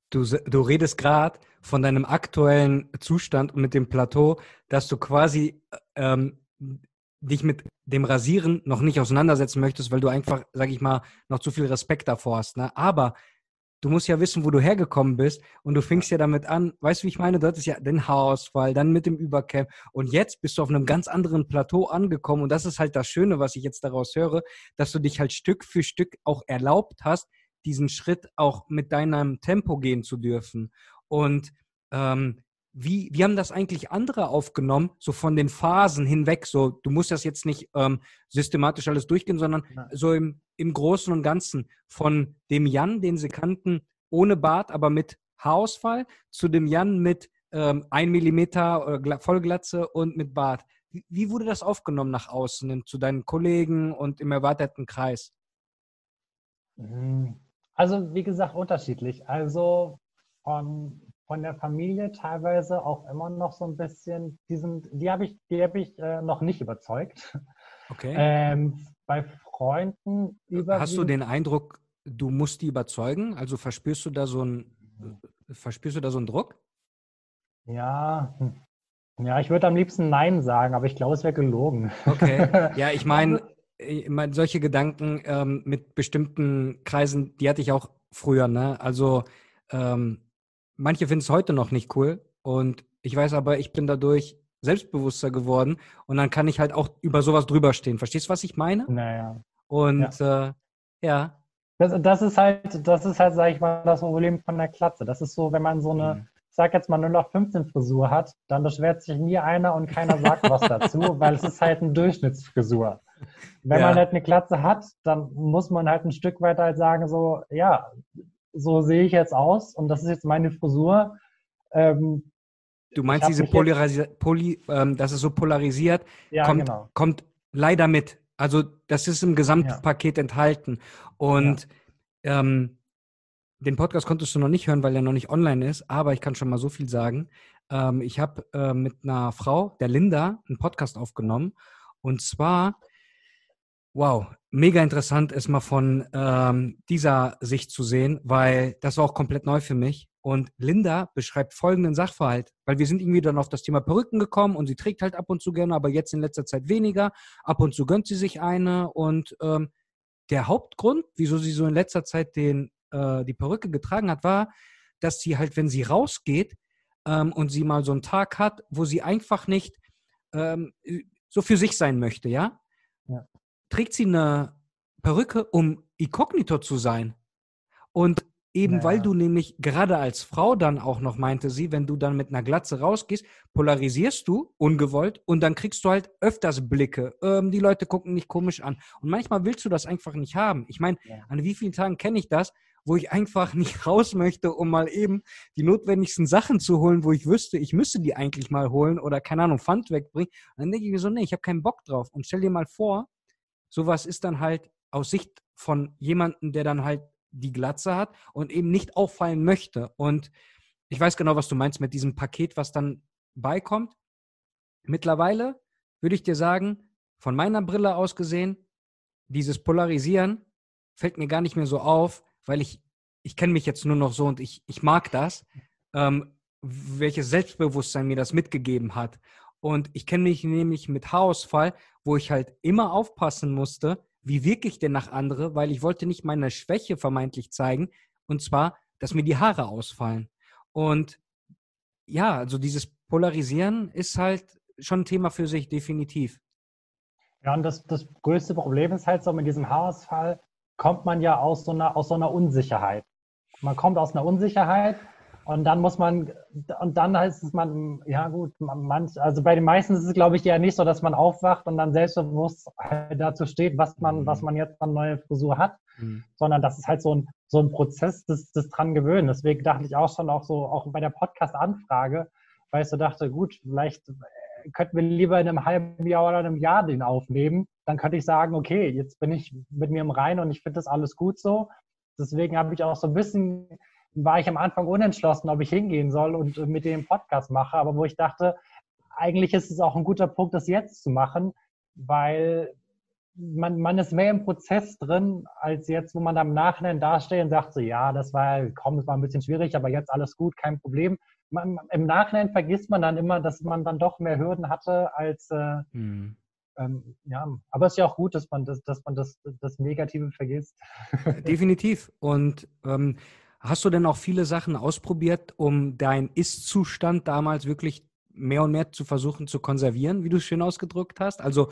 Du, du redest gerade von deinem aktuellen Zustand mit dem Plateau, dass du quasi ähm, dich mit dem Rasieren noch nicht auseinandersetzen möchtest, weil du einfach, sag ich mal, noch zu viel Respekt davor hast. Ne? Aber du musst ja wissen, wo du hergekommen bist und du fingst ja damit an, weißt du, wie ich meine? Dort ist ja den Haarausfall, dann mit dem Übercamp und jetzt bist du auf einem ganz anderen Plateau angekommen und das ist halt das Schöne, was ich jetzt daraus höre, dass du dich halt Stück für Stück auch erlaubt hast, diesen Schritt auch mit deinem Tempo gehen zu dürfen. Und ähm, wie, wie haben das eigentlich andere aufgenommen, so von den Phasen hinweg? So, du musst das jetzt nicht ähm, systematisch alles durchgehen, sondern ja. so im, im Großen und Ganzen von dem Jan, den sie kannten, ohne Bart, aber mit Haarausfall, zu dem Jan mit ähm, 1 Millimeter äh, Vollglatze und mit Bart. Wie, wie, wurde das aufgenommen nach außen, zu deinen Kollegen und im erweiterten Kreis? Hm, also, wie gesagt, unterschiedlich. Also, von von der Familie teilweise auch immer noch so ein bisschen, die, sind, die habe ich, die hab ich äh, noch nicht überzeugt. Okay. Ähm, bei Freunden über. Hast du den Eindruck, du musst die überzeugen? Also verspürst du da so einen, verspürst du da so einen Druck? Ja, hm. ja, ich würde am liebsten Nein sagen, aber ich glaube, es wäre gelogen. Okay. Ja, ich meine, ich mein, solche Gedanken ähm, mit bestimmten Kreisen, die hatte ich auch früher, ne? Also ähm, manche finden es heute noch nicht cool und ich weiß aber, ich bin dadurch selbstbewusster geworden und dann kann ich halt auch über sowas drüber stehen. Verstehst du, was ich meine? Naja. Und ja. Äh, ja. Das, das, ist halt, das ist halt, sag ich mal, das Problem von der Klatze. Das ist so, wenn man so eine, mhm. ich sag jetzt mal, nur noch 15 Frisur hat, dann beschwert sich nie einer und keiner sagt was dazu, weil es ist halt eine Durchschnittsfrisur. Wenn ja. man halt eine Klatze hat, dann muss man halt ein Stück weit halt sagen, so, ja, so sehe ich jetzt aus und das ist jetzt meine Frisur. Ähm, du meinst diese Poly, ähm, dass es so polarisiert, ja, kommt, genau. kommt leider mit. Also das ist im Gesamtpaket ja. enthalten. Und ja. ähm, den Podcast konntest du noch nicht hören, weil er noch nicht online ist, aber ich kann schon mal so viel sagen. Ähm, ich habe äh, mit einer Frau, der Linda, einen Podcast aufgenommen. Und zwar Wow, mega interessant, es mal von ähm, dieser Sicht zu sehen, weil das war auch komplett neu für mich. Und Linda beschreibt folgenden Sachverhalt, weil wir sind irgendwie dann auf das Thema Perücken gekommen und sie trägt halt ab und zu gerne, aber jetzt in letzter Zeit weniger. Ab und zu gönnt sie sich eine und ähm, der Hauptgrund, wieso sie so in letzter Zeit den, äh, die Perücke getragen hat, war, dass sie halt, wenn sie rausgeht ähm, und sie mal so einen Tag hat, wo sie einfach nicht ähm, so für sich sein möchte, ja? Trägt sie eine Perücke, um inkognito zu sein. Und eben naja. weil du nämlich gerade als Frau dann auch noch meinte sie, wenn du dann mit einer Glatze rausgehst, polarisierst du ungewollt und dann kriegst du halt öfters Blicke. Ähm, die Leute gucken dich komisch an. Und manchmal willst du das einfach nicht haben. Ich meine, ja. an wie vielen Tagen kenne ich das, wo ich einfach nicht raus möchte, um mal eben die notwendigsten Sachen zu holen, wo ich wüsste, ich müsste die eigentlich mal holen oder keine Ahnung, Pfand wegbringen. Und dann denke ich mir so, nee, ich habe keinen Bock drauf. Und stell dir mal vor, sowas ist dann halt aus Sicht von jemandem, der dann halt die Glatze hat und eben nicht auffallen möchte. Und ich weiß genau, was du meinst mit diesem Paket, was dann beikommt. Mittlerweile würde ich dir sagen, von meiner Brille aus gesehen, dieses Polarisieren fällt mir gar nicht mehr so auf, weil ich, ich kenne mich jetzt nur noch so und ich, ich mag das, ähm, welches Selbstbewusstsein mir das mitgegeben hat. Und ich kenne mich nämlich mit Haarausfall, wo ich halt immer aufpassen musste, wie wirke ich denn nach andere, weil ich wollte nicht meine Schwäche vermeintlich zeigen, und zwar, dass mir die Haare ausfallen. Und ja, also dieses Polarisieren ist halt schon ein Thema für sich, definitiv. Ja, und das, das größte Problem ist halt so, mit diesem Haarausfall kommt man ja aus so einer, aus so einer Unsicherheit. Man kommt aus einer Unsicherheit und dann muss man, und dann heißt es man, ja gut, man, also bei den meisten ist es, glaube ich, ja nicht so, dass man aufwacht und dann selbstbewusst halt dazu steht, was man, mhm. was man jetzt an neue Frisur hat, mhm. sondern das ist halt so ein, so ein Prozess des, des dran gewöhnen. Deswegen dachte ich auch schon auch so, auch bei der Podcast-Anfrage, weil ich so dachte, gut, vielleicht könnten wir lieber in einem halben Jahr oder einem Jahr den aufnehmen. Dann könnte ich sagen, okay, jetzt bin ich mit mir im Reinen und ich finde das alles gut so. Deswegen habe ich auch so ein bisschen war ich am Anfang unentschlossen, ob ich hingehen soll und äh, mit dem Podcast mache, aber wo ich dachte, eigentlich ist es auch ein guter Punkt, das jetzt zu machen, weil man, man ist mehr im Prozess drin, als jetzt, wo man am Nachhinein dasteht und sagt so, ja, das war, komm, das war ein bisschen schwierig, aber jetzt alles gut, kein Problem. Man, Im Nachhinein vergisst man dann immer, dass man dann doch mehr Hürden hatte als, äh, hm. ähm, ja, aber es ist ja auch gut, dass man das, dass man das, das Negative vergisst. Definitiv. Und ähm, Hast du denn auch viele Sachen ausprobiert, um deinen Ist-Zustand damals wirklich mehr und mehr zu versuchen zu konservieren, wie du es schön ausgedrückt hast? Also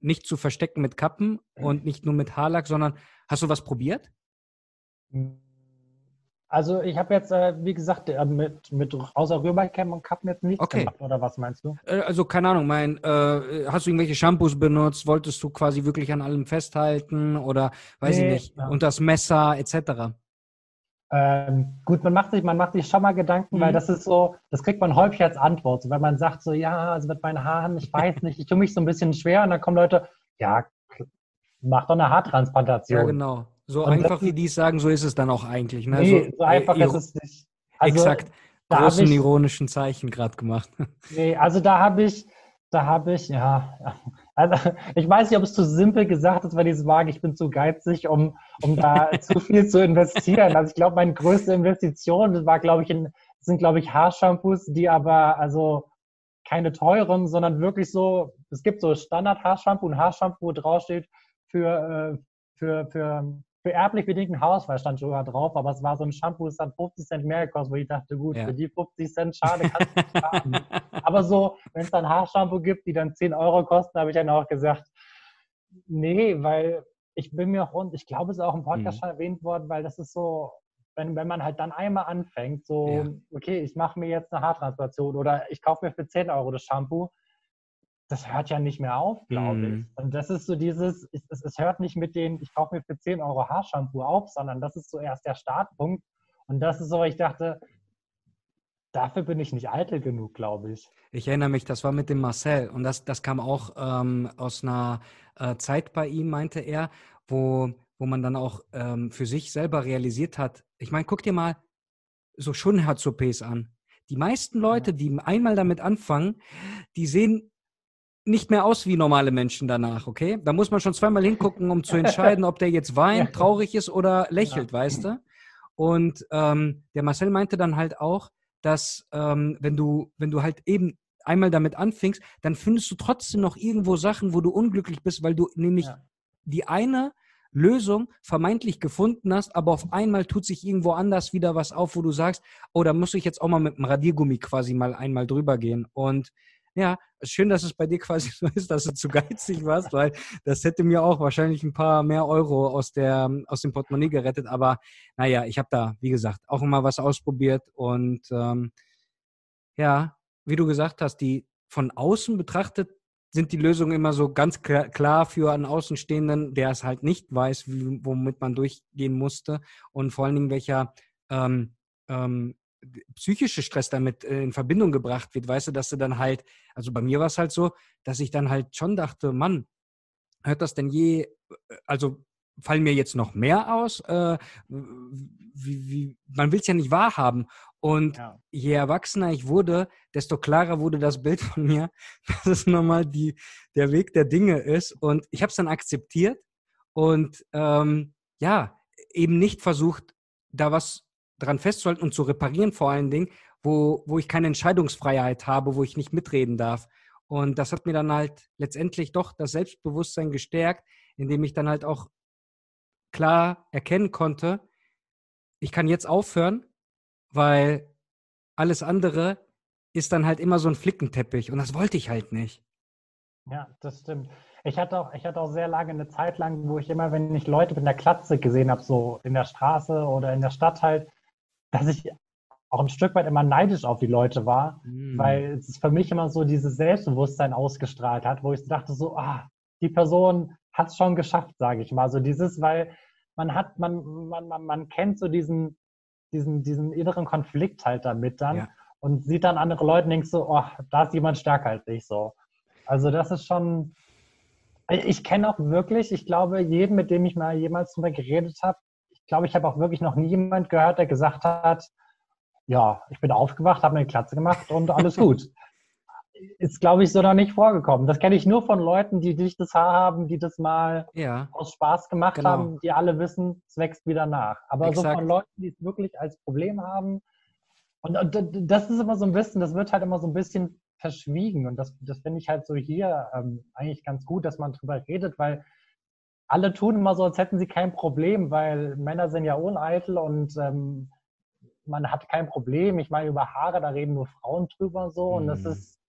nicht zu verstecken mit Kappen und nicht nur mit Haarlack, sondern hast du was probiert? Also ich habe jetzt, äh, wie gesagt, äh, mit, mit außer Rübercam und Kappen jetzt nichts okay. gemacht, oder was meinst du? Äh, also keine Ahnung, mein, hast du irgendwelche Shampoos benutzt? Wolltest du quasi wirklich an allem festhalten oder weiß nee, ich nicht, ja. und das Messer etc.? Ähm, gut, man macht sich, man macht sich schon mal Gedanken, mhm. weil das ist so, das kriegt man häufig als Antwort. So, wenn man sagt so, ja, also mit meinen Haaren, ich weiß nicht, ich tue mich so ein bisschen schwer und dann kommen Leute, ja, mach doch eine Haartransplantation. Ja, genau. So und einfach wie die es sagen, so ist es dann auch eigentlich. Ne? Nee, so, so einfach ist es nicht. Also, exakt. Großen ich, ironischen Zeichen gerade gemacht. Nee, also da habe ich, da habe ich, ja, also ich weiß nicht, ob es zu simpel gesagt ist, weil es wage, ich bin zu geizig, um, um da zu viel zu investieren. Also ich glaube, meine größte Investition war, glaube ich, in, sind, glaube ich, Haarshampoos, die aber also keine teuren, sondern wirklich so, es gibt so Standard-Haarshampoo und Haarshampoo, wo draufsteht für, äh, für, für, für erblich bedingten Haarausfall stand sogar drauf, aber es war so ein Shampoo, das hat 50 Cent mehr gekostet, wo ich dachte, gut, ja. für die 50 Cent, schade, kannst du nicht haben. aber so, wenn es dann Haarshampoo gibt, die dann 10 Euro kosten, habe ich dann auch gesagt, nee, weil ich bin mir auch, und ich glaube, es ist auch im Podcast mhm. schon erwähnt worden, weil das ist so, wenn, wenn man halt dann einmal anfängt, so, ja. okay, ich mache mir jetzt eine Haartransplantation oder ich kaufe mir für 10 Euro das Shampoo, das hört ja nicht mehr auf, glaube mm. ich. Und das ist so dieses, es, es, hört nicht mit den, ich kaufe mir für 10 Euro Haarshampoo auf, sondern das ist so erst der Startpunkt. Und das ist so, ich dachte, dafür bin ich nicht eitel genug, glaube ich. Ich erinnere mich, das war mit dem Marcel und das, das kam auch ähm, aus einer äh, Zeit bei ihm, meinte er, wo, wo man dann auch ähm, für sich selber realisiert hat. Ich meine, guck dir mal so Schönherz-OPs an. Die meisten Leute, die einmal damit anfangen, die sehen nicht mehr aus wie normale Menschen danach, okay? Da muss man schon zweimal hingucken, um zu entscheiden, ob der jetzt weint, traurig ist oder lächelt, ja. weißt du? Und ähm, der Marcel meinte dann halt auch, dass ähm, wenn du, wenn du halt eben einmal damit anfängst, dann findest du trotzdem noch irgendwo Sachen, wo du unglücklich bist, weil du nämlich ja. die eine Lösung vermeintlich gefunden hast, aber auf einmal tut sich irgendwo anders wieder was auf, wo du sagst, oh, da muss ich jetzt auch mal mit dem Radiergummi quasi mal einmal drüber gehen. Und ja, schön, dass es bei dir quasi so ist, dass du zu geizig warst, weil das hätte mir auch wahrscheinlich ein paar mehr Euro aus, der, aus dem Portemonnaie gerettet. Aber naja, ich habe da, wie gesagt, auch immer was ausprobiert. Und ähm, ja, wie du gesagt hast, die von außen betrachtet sind die Lösungen immer so ganz klar für einen Außenstehenden, der es halt nicht weiß, wie, womit man durchgehen musste und vor allen Dingen welcher ähm, ähm, psychische Stress damit äh, in Verbindung gebracht wird, weißt du, dass du dann halt, also bei mir war es halt so, dass ich dann halt schon dachte, Mann, hört das denn je, äh, also fallen mir jetzt noch mehr aus? Äh, wie, wie, man will es ja nicht wahrhaben. Und ja. je erwachsener ich wurde, desto klarer wurde das Bild von mir, dass es nochmal die, der Weg der Dinge ist. Und ich habe es dann akzeptiert und ähm, ja, eben nicht versucht, da was dran festzuhalten und zu reparieren vor allen Dingen, wo, wo ich keine Entscheidungsfreiheit habe, wo ich nicht mitreden darf. Und das hat mir dann halt letztendlich doch das Selbstbewusstsein gestärkt, indem ich dann halt auch klar erkennen konnte, ich kann jetzt aufhören, weil alles andere ist dann halt immer so ein Flickenteppich und das wollte ich halt nicht. Ja, das stimmt. Ich hatte auch, ich hatte auch sehr lange eine Zeit lang, wo ich immer, wenn ich Leute mit einer Klatze gesehen habe, so in der Straße oder in der Stadt halt, dass ich auch ein Stück weit immer neidisch auf die Leute war, mhm. weil es für mich immer so dieses Selbstbewusstsein ausgestrahlt hat, wo ich dachte so, ah, die Person hat es schon geschafft, sage ich mal. So dieses, weil man hat, man, man, man, man kennt so diesen, diesen, diesen inneren Konflikt halt damit dann ja. und sieht dann andere Leute und denkt so, oh, da ist jemand stärker als ich so. Also das ist schon, ich kenne auch wirklich, ich glaube, jeden, mit dem ich mal jemals drüber geredet habe, glaube, ich habe auch wirklich noch nie jemand gehört, der gesagt hat, ja, ich bin aufgewacht, habe mir eine Klatze gemacht und alles gut. Ist, glaube ich, so noch nicht vorgekommen. Das kenne ich nur von Leuten, die dichtes Haar haben, die das mal ja. aus Spaß gemacht genau. haben, die alle wissen, es wächst wieder nach. Aber Exakt. so von Leuten, die es wirklich als Problem haben, und, und, das ist immer so ein bisschen, das wird halt immer so ein bisschen verschwiegen. Und das, das finde ich halt so hier ähm, eigentlich ganz gut, dass man drüber redet, weil alle tun immer so, als hätten sie kein Problem, weil Männer sind ja uneitel und ähm, man hat kein Problem. Ich meine, über Haare, da reden nur Frauen drüber so und das mhm. ist,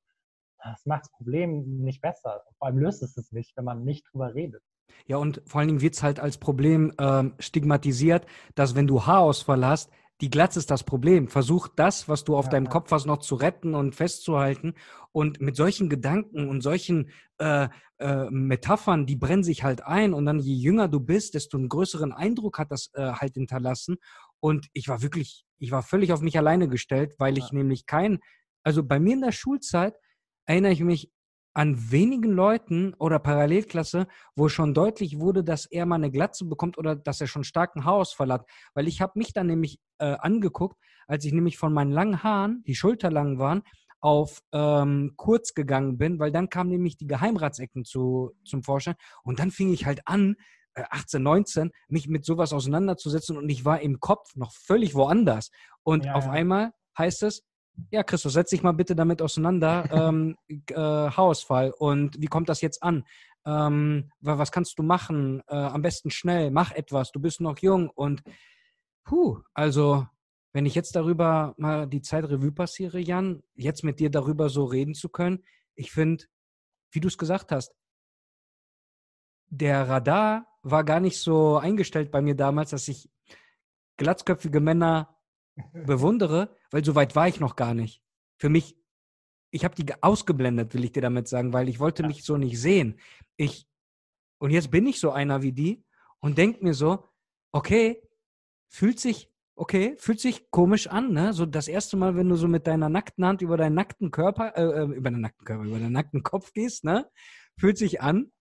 das macht das Problem nicht besser. Vor allem löst es es nicht, wenn man nicht drüber redet. Ja, und vor allen Dingen wird es halt als Problem ähm, stigmatisiert, dass wenn du Haarausfall hast, die Glatze ist das Problem. Versuch das, was du auf ja, deinem ja. Kopf hast, noch zu retten und festzuhalten. Und mit solchen Gedanken und solchen äh, äh, Metaphern, die brennen sich halt ein. Und dann je jünger du bist, desto einen größeren Eindruck hat das äh, halt hinterlassen. Und ich war wirklich, ich war völlig auf mich alleine gestellt, weil ich ja. nämlich kein, also bei mir in der Schulzeit erinnere ich mich an wenigen Leuten oder Parallelklasse, wo schon deutlich wurde, dass er mal eine Glatze bekommt oder dass er schon starken Haarausfall hat. Weil ich habe mich dann nämlich äh, angeguckt, als ich nämlich von meinen langen Haaren, die schulterlang waren, auf ähm, kurz gegangen bin, weil dann kamen nämlich die Geheimratsecken zu, zum Vorschein und dann fing ich halt an, äh, 18, 19, mich mit sowas auseinanderzusetzen und ich war im Kopf noch völlig woanders. Und ja, auf ja. einmal heißt es, ja, Christus, setz dich mal bitte damit auseinander. ähm, äh, Haarausfall. Und wie kommt das jetzt an? Ähm, was kannst du machen? Äh, am besten schnell, mach etwas, du bist noch jung. Und puh, also, wenn ich jetzt darüber mal die Zeit Revue passiere, Jan, jetzt mit dir darüber so reden zu können, ich finde, wie du es gesagt hast, der Radar war gar nicht so eingestellt bei mir damals, dass ich glatzköpfige Männer bewundere, weil so weit war ich noch gar nicht. Für mich, ich habe die ausgeblendet, will ich dir damit sagen, weil ich wollte ja. mich so nicht sehen. Ich, und jetzt bin ich so einer wie die und denke mir so, okay, fühlt sich, okay, fühlt sich komisch an, ne? So das erste Mal, wenn du so mit deiner nackten Hand über deinen nackten Körper, äh, äh über deinen nackten Körper, über deinen nackten Kopf gehst, ne? Fühlt sich an.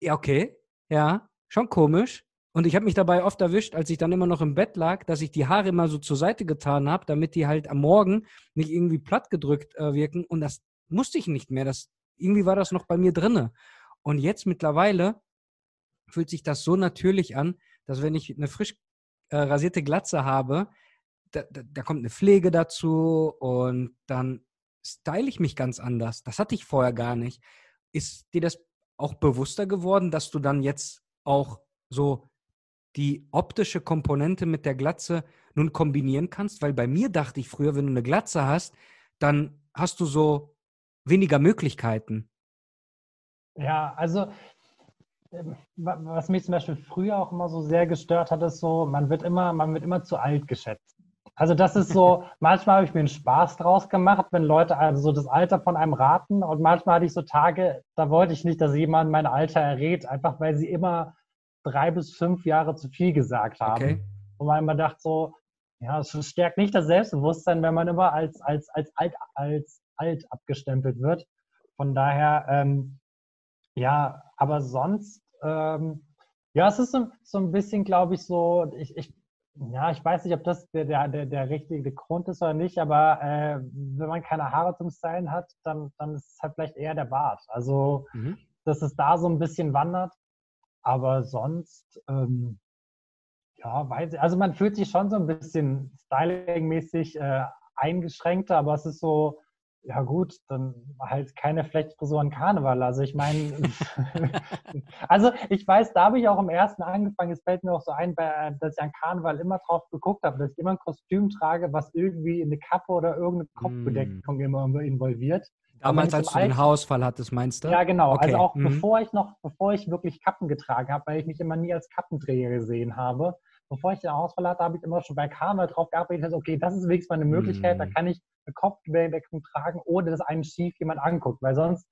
Ja, okay, ja, schon komisch. Und ich habe mich dabei oft erwischt, als ich dann immer noch im Bett lag, dass ich die Haare immer so zur Seite getan habe, damit die halt am Morgen nicht irgendwie platt gedrückt äh, wirken. Und das musste ich nicht mehr. Das, irgendwie war das noch bei mir drinne. Und jetzt mittlerweile fühlt sich das so natürlich an, dass wenn ich eine frisch äh, rasierte Glatze habe, da, da, da kommt eine Pflege dazu und dann style ich mich ganz anders. Das hatte ich vorher gar nicht. Ist dir das auch bewusster geworden, dass du dann jetzt auch so die optische Komponente mit der Glatze nun kombinieren kannst? Weil bei mir dachte ich früher, wenn du eine Glatze hast, dann hast du so weniger Möglichkeiten. Ja, also ähm, was mich zum Beispiel früher auch immer so sehr gestört hat, ist so, man wird immer, man wird immer zu alt geschätzt. Also das ist so, manchmal habe ich mir einen Spaß draus gemacht, wenn Leute also so das Alter von einem raten und manchmal hatte ich so Tage, da wollte ich nicht, dass jemand mein Alter errät, einfach weil sie immer drei bis fünf Jahre zu viel gesagt haben. Okay. Und man immer dachte so, ja, es stärkt nicht das Selbstbewusstsein, wenn man immer als, als, als, alt, als alt abgestempelt wird. Von daher, ähm, ja, aber sonst, ähm, ja, es ist so, so ein bisschen, glaube ich, so, ich, ich, ja, ich weiß nicht, ob das der, der, der richtige Grund ist oder nicht, aber äh, wenn man keine Haare zum Stylen hat, dann, dann ist es halt vielleicht eher der Bart. Also, mhm. dass es da so ein bisschen wandert. Aber sonst, ähm, ja, weiß ich, also man fühlt sich schon so ein bisschen stylingmäßig äh, eingeschränkter, aber es ist so, ja gut, dann halt keine Flechtfrisur an Karneval. Also ich meine, also ich weiß, da habe ich auch im ersten angefangen. Es fällt mir auch so ein, dass ich an Karneval immer drauf geguckt habe, dass ich immer ein Kostüm trage, was irgendwie eine Kappe oder irgendeine. Kopfbedeckung mm. immer involviert. Damals, als du den Haarausfall hattest, meinst du? Ja, genau. Okay. Also auch mhm. bevor ich noch, bevor ich wirklich Kappen getragen habe, weil ich mich immer nie als Kappenträger gesehen habe. Bevor ich den Haarausfall hatte, habe ich immer schon bei Karneval drauf gearbeitet, okay, das ist wenigstens mal eine Möglichkeit, mhm. da kann ich eine Kopfbedeckung tragen, ohne dass einen schief jemand anguckt, weil sonst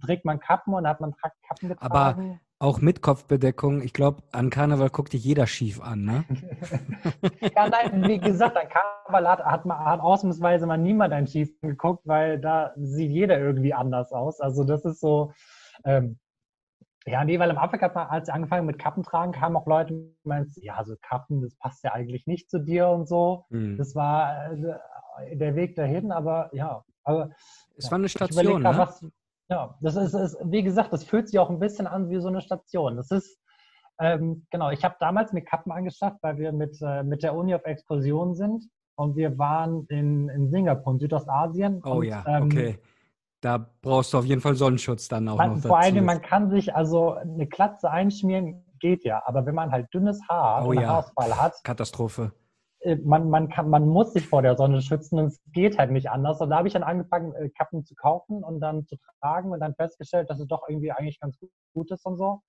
trägt man Kappen und hat man Kappen getragen. Aber auch mit Kopfbedeckung, ich glaube, an Karneval guckt dich jeder schief an, ne? ja, nein, wie gesagt, an Karneval hat, hat, man, hat ausnahmsweise mal niemand einen schief geguckt, weil da sieht jeder irgendwie anders aus. Also das ist so, ähm, ja, nee, weil im man, als ich angefangen mit Kappen tragen, kamen auch Leute, die meinten, ja, so Kappen, das passt ja eigentlich nicht zu dir und so. Mhm. Das war äh, der Weg dahin, aber ja, aber. Es war eine Station, ne? Was, ja, das ist, ist, wie gesagt, das fühlt sich auch ein bisschen an wie so eine Station. Das ist, ähm, genau, ich habe damals mir Kappen angeschafft, weil wir mit, äh, mit der Uni auf Exkursion sind und wir waren in, in Singapur, in Südostasien. Oh und, ja, ähm, okay. da brauchst du auf jeden Fall Sonnenschutz dann auch man, noch. Dazu. Vor allem, man kann sich, also eine Klatze einschmieren geht ja, aber wenn man halt dünnes Haar oh, ja. Haarausfall hat, Katastrophe. Äh, man, man, kann, man muss sich vor der Sonne schützen und es geht halt nicht anders. Und da habe ich dann angefangen, äh, Kappen zu kaufen und dann zu tragen und dann festgestellt, dass es doch irgendwie eigentlich ganz gut ist und so.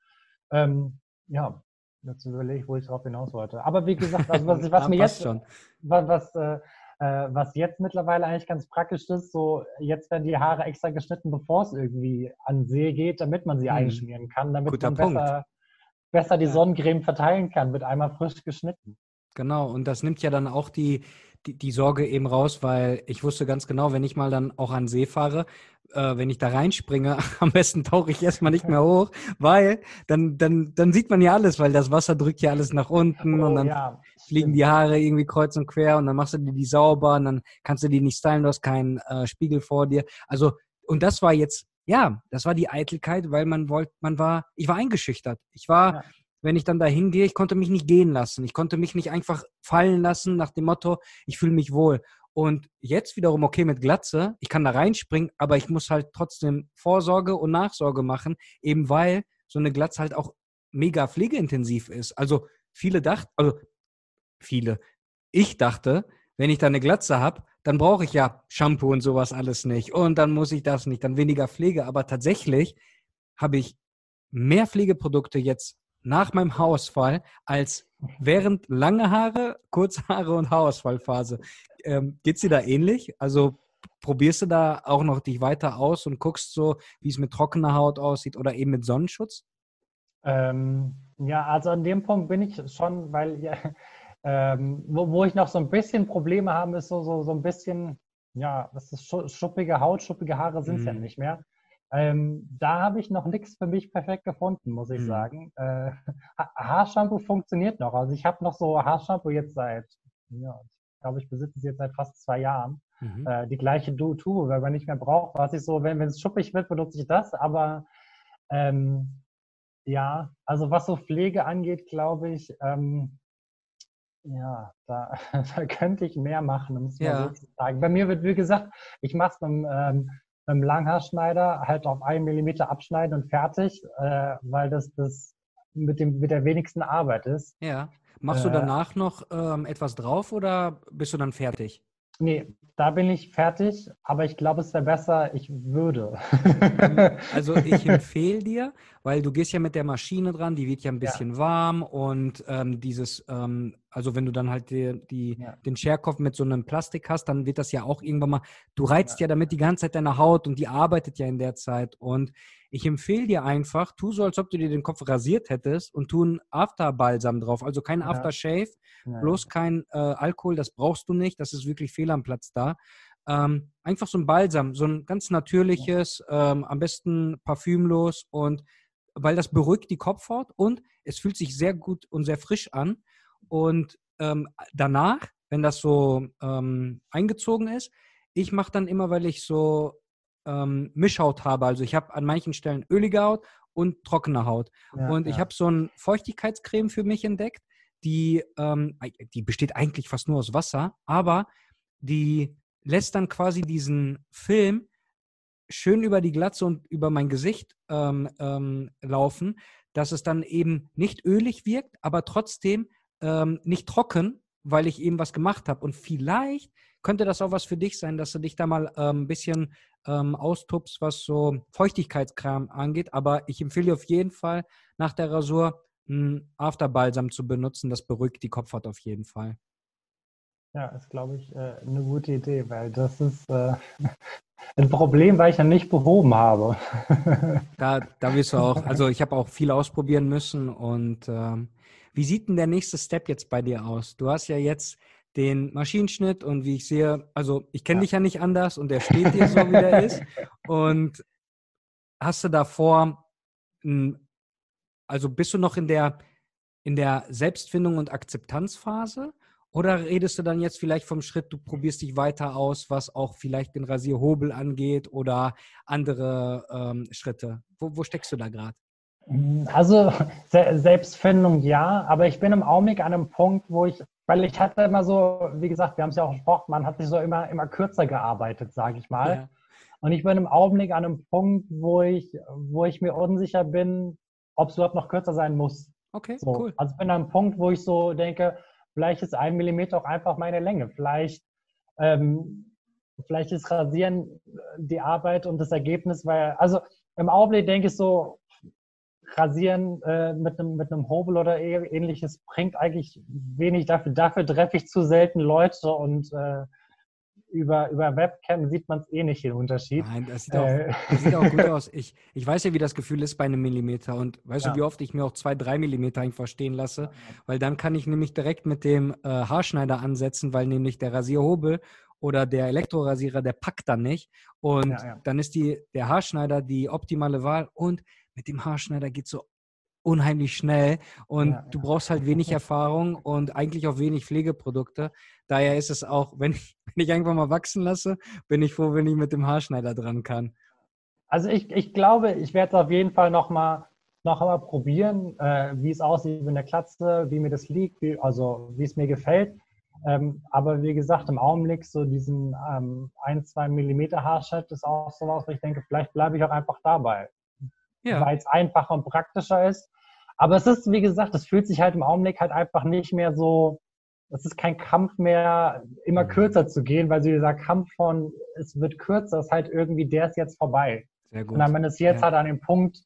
Ähm, ja, jetzt überlege ich, wo ich darauf hinaus wollte. Aber wie gesagt, also was, was mir jetzt, schon. was, was, äh, äh, was jetzt mittlerweile eigentlich ganz praktisch ist, so jetzt werden die Haare extra geschnitten, bevor es irgendwie an See geht, damit man sie hm. einschmieren kann, damit Guter man besser, besser die Sonnencreme verteilen kann, mit einmal frisch geschnitten. Genau, und das nimmt ja dann auch die, die, die, Sorge eben raus, weil ich wusste ganz genau, wenn ich mal dann auch an See fahre, äh, wenn ich da reinspringe, am besten tauche ich erstmal nicht mehr hoch, weil dann, dann, dann sieht man ja alles, weil das Wasser drückt ja alles nach unten oh, und dann ja, fliegen die Haare irgendwie kreuz und quer und dann machst du die, die sauber und dann kannst du die nicht stylen, du hast keinen äh, Spiegel vor dir. Also, und das war jetzt, ja, das war die Eitelkeit, weil man wollte, man war, ich war eingeschüchtert. Ich war, ja wenn ich dann da hingehe, ich konnte mich nicht gehen lassen. Ich konnte mich nicht einfach fallen lassen nach dem Motto, ich fühle mich wohl. Und jetzt wiederum okay mit Glatze, ich kann da reinspringen, aber ich muss halt trotzdem Vorsorge und Nachsorge machen, eben weil so eine Glatze halt auch mega pflegeintensiv ist. Also viele dachten, also viele, ich dachte, wenn ich da eine Glatze habe, dann brauche ich ja Shampoo und sowas alles nicht. Und dann muss ich das nicht, dann weniger Pflege. Aber tatsächlich habe ich mehr Pflegeprodukte jetzt nach meinem Haarausfall als während lange Haare, kurze Haare und Haarausfallphase. Ähm, Geht es dir da ähnlich? Also probierst du da auch noch dich weiter aus und guckst so, wie es mit trockener Haut aussieht oder eben mit Sonnenschutz? Ähm, ja, also an dem Punkt bin ich schon, weil ja, ähm, wo, wo, ich noch so ein bisschen Probleme habe, ist so, so, so ein bisschen, ja, das ist schuppige Haut, schuppige Haare sind es mhm. ja nicht mehr. Ähm, da habe ich noch nichts für mich perfekt gefunden, muss ich mhm. sagen. Äh, Haarshampoo funktioniert noch. Also ich habe noch so Haarshampoo jetzt seit, ja, ich glaube, ich besitze es jetzt seit fast zwei Jahren. Mhm. Äh, die gleiche Du-Tube, weil man nicht mehr braucht. Was ich so, wenn es schuppig wird, benutze ich das. Aber ähm, ja, also was so Pflege angeht, glaube ich, ähm, ja, da, da, könnte ich mehr machen, um es ja. mal so zu sagen. Bei mir wird, wie gesagt, ich mache es beim ähm, mit dem Langhaarschneider halt auf einen Millimeter abschneiden und fertig, äh, weil das, das mit, dem, mit der wenigsten Arbeit ist. Ja. Machst du äh, danach noch ähm, etwas drauf oder bist du dann fertig? Nee, da bin ich fertig, aber ich glaube, es wäre besser, ich würde. also ich empfehle dir, weil du gehst ja mit der Maschine dran, die wird ja ein bisschen ja. warm und ähm, dieses, ähm, also wenn du dann halt die, die ja. den Scherkopf mit so einem Plastik hast, dann wird das ja auch irgendwann mal, du reizt ja. ja damit die ganze Zeit deine Haut und die arbeitet ja in der Zeit und ich empfehle dir einfach, tu so, als ob du dir den Kopf rasiert hättest und tu einen Afterbalsam drauf. Also kein ja. Aftershave, bloß kein äh, Alkohol, das brauchst du nicht. Das ist wirklich fehl am Platz da. Ähm, einfach so ein Balsam, so ein ganz natürliches, ähm, am besten parfümlos und weil das beruhigt die Kopfhaut und es fühlt sich sehr gut und sehr frisch an. Und ähm, danach, wenn das so ähm, eingezogen ist, ich mache dann immer, weil ich so ähm, Mischhaut habe. Also ich habe an manchen Stellen ölige Haut und trockene Haut. Ja, und ich habe so ein Feuchtigkeitscreme für mich entdeckt, die, ähm, die besteht eigentlich fast nur aus Wasser, aber die lässt dann quasi diesen Film schön über die Glatze und über mein Gesicht ähm, ähm, laufen, dass es dann eben nicht ölig wirkt, aber trotzdem ähm, nicht trocken, weil ich eben was gemacht habe. Und vielleicht könnte das auch was für dich sein, dass du dich da mal ein ähm, bisschen ähm, austupst, was so Feuchtigkeitskram angeht. Aber ich empfehle dir auf jeden Fall nach der Rasur ein Afterbalsam zu benutzen. Das beruhigt die Kopfhaut auf jeden Fall. Ja, ist, glaube ich, äh, eine gute Idee, weil das ist äh, ein Problem, weil ich ja nicht behoben habe. da, da wirst du auch, also ich habe auch viel ausprobieren müssen und ähm, wie sieht denn der nächste Step jetzt bei dir aus? Du hast ja jetzt den Maschinenschnitt und wie ich sehe, also ich kenne ja. dich ja nicht anders und der steht dir so, wie der ist. Und hast du davor, also bist du noch in der, in der Selbstfindung und Akzeptanzphase? Oder redest du dann jetzt vielleicht vom Schritt, du probierst dich weiter aus, was auch vielleicht den Rasierhobel angeht oder andere ähm, Schritte? Wo, wo steckst du da gerade? Also Selbstfindung ja, aber ich bin im Augenblick an einem Punkt, wo ich weil ich hatte immer so, wie gesagt, wir haben es ja auch gesprochen, man hat sich so immer, immer kürzer gearbeitet, sage ich mal. Ja. Und ich bin im Augenblick an einem Punkt, wo ich, wo ich mir unsicher bin, ob es überhaupt noch kürzer sein muss. Okay, so. cool. Also ich bin an einem Punkt, wo ich so denke, vielleicht ist ein Millimeter auch einfach meine Länge. Vielleicht, ähm, vielleicht ist Rasieren die Arbeit und das Ergebnis, weil, also im Augenblick denke ich so, Rasieren äh, mit, einem, mit einem Hobel oder ähnliches bringt eigentlich wenig dafür. Dafür treffe ich zu selten Leute und äh, über, über Webcam sieht man es eh nicht, den Unterschied. Nein, das sieht, auch, äh. das sieht auch gut aus. Ich, ich weiß ja, wie das Gefühl ist bei einem Millimeter. Und weißt ja. du, wie oft ich mir auch zwei, drei Millimeter einfach stehen lasse? Weil dann kann ich nämlich direkt mit dem äh, Haarschneider ansetzen, weil nämlich der Rasierhobel oder der Elektrorasierer, der packt dann nicht. Und ja, ja. dann ist die, der Haarschneider die optimale Wahl. Und mit dem Haarschneider geht so unheimlich schnell und ja, du brauchst halt wenig Erfahrung und eigentlich auch wenig Pflegeprodukte. Daher ist es auch, wenn ich, wenn ich einfach mal wachsen lasse, bin ich froh, wenn ich mit dem Haarschneider dran kann. Also ich, ich glaube, ich werde es auf jeden Fall nochmal noch mal probieren, äh, wie es aussieht mit der Klatze, wie mir das liegt, wie, also wie es mir gefällt. Ähm, aber wie gesagt, im Augenblick so diesen ähm, 1, 2 Millimeter Haarschnitt ist auch sowas, wo ich denke, vielleicht bleibe ich auch einfach dabei. Ja. Weil es einfacher und praktischer ist. Aber es ist, wie gesagt, es fühlt sich halt im Augenblick halt einfach nicht mehr so, es ist kein Kampf mehr, immer mhm. kürzer zu gehen, weil so dieser Kampf von, es wird kürzer, ist halt irgendwie, der ist jetzt vorbei. Sehr gut. Und dann, man ist jetzt ja. halt an dem Punkt,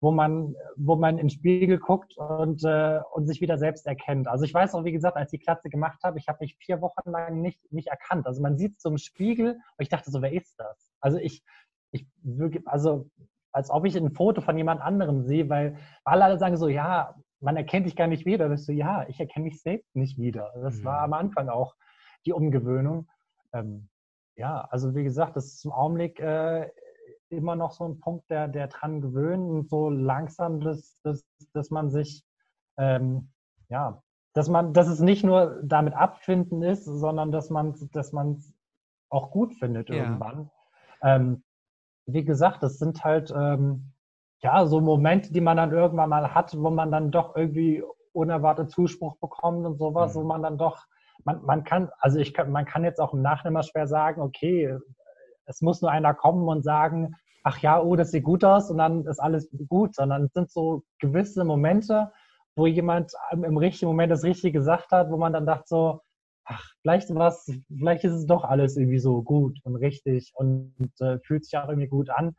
wo man, wo man in den Spiegel guckt und, äh, und sich wieder selbst erkennt. Also ich weiß auch, wie gesagt, als ich die Klatze gemacht habe, ich habe mich vier Wochen lang nicht, nicht erkannt. Also man sieht so im Spiegel und ich dachte so, wer ist das? Also ich, ich wirklich, also als ob ich ein Foto von jemand anderem sehe, weil alle sagen so, ja, man erkennt dich gar nicht wieder. Ich so, ja, ich erkenne mich selbst nicht wieder. Das mhm. war am Anfang auch die Umgewöhnung. Ähm, ja, also wie gesagt, das ist im Augenblick äh, immer noch so ein Punkt, der, der dran gewöhnt und so langsam, dass, dass, dass man sich, ähm, ja, dass man, dass es nicht nur damit abfinden ist, sondern dass man dass man es auch gut findet ja. irgendwann. Ähm, wie gesagt, das sind halt ähm, ja so Momente, die man dann irgendwann mal hat, wo man dann doch irgendwie unerwartet Zuspruch bekommt und sowas, mhm. wo man dann doch, man, man kann, also ich kann, man kann jetzt auch im Nachhinein schwer sagen, okay, es muss nur einer kommen und sagen, ach ja, oh, das sieht gut aus und dann ist alles gut, sondern es sind so gewisse Momente, wo jemand im richtigen Moment das Richtige gesagt hat, wo man dann dachte so, ach, vielleicht was, vielleicht ist es doch alles irgendwie so gut und richtig und, und äh, fühlt sich auch irgendwie gut an.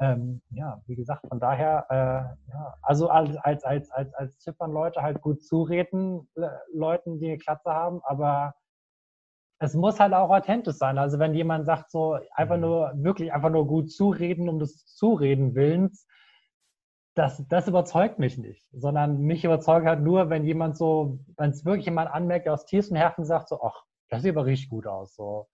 Ähm, ja, wie gesagt, von daher, äh, ja, also als, als, als, als, als Tipp an Leute halt gut zureden, Leuten, die eine Klatze haben, aber es muss halt auch authentisch sein. Also wenn jemand sagt so einfach mhm. nur, wirklich einfach nur gut zureden um des Zureden willens, das, das überzeugt mich nicht, sondern mich überzeugt halt nur, wenn jemand so, wenn es wirklich jemand anmerkt, der aus tiefstem Herzen sagt, so, ach, das sieht aber richtig gut aus, so.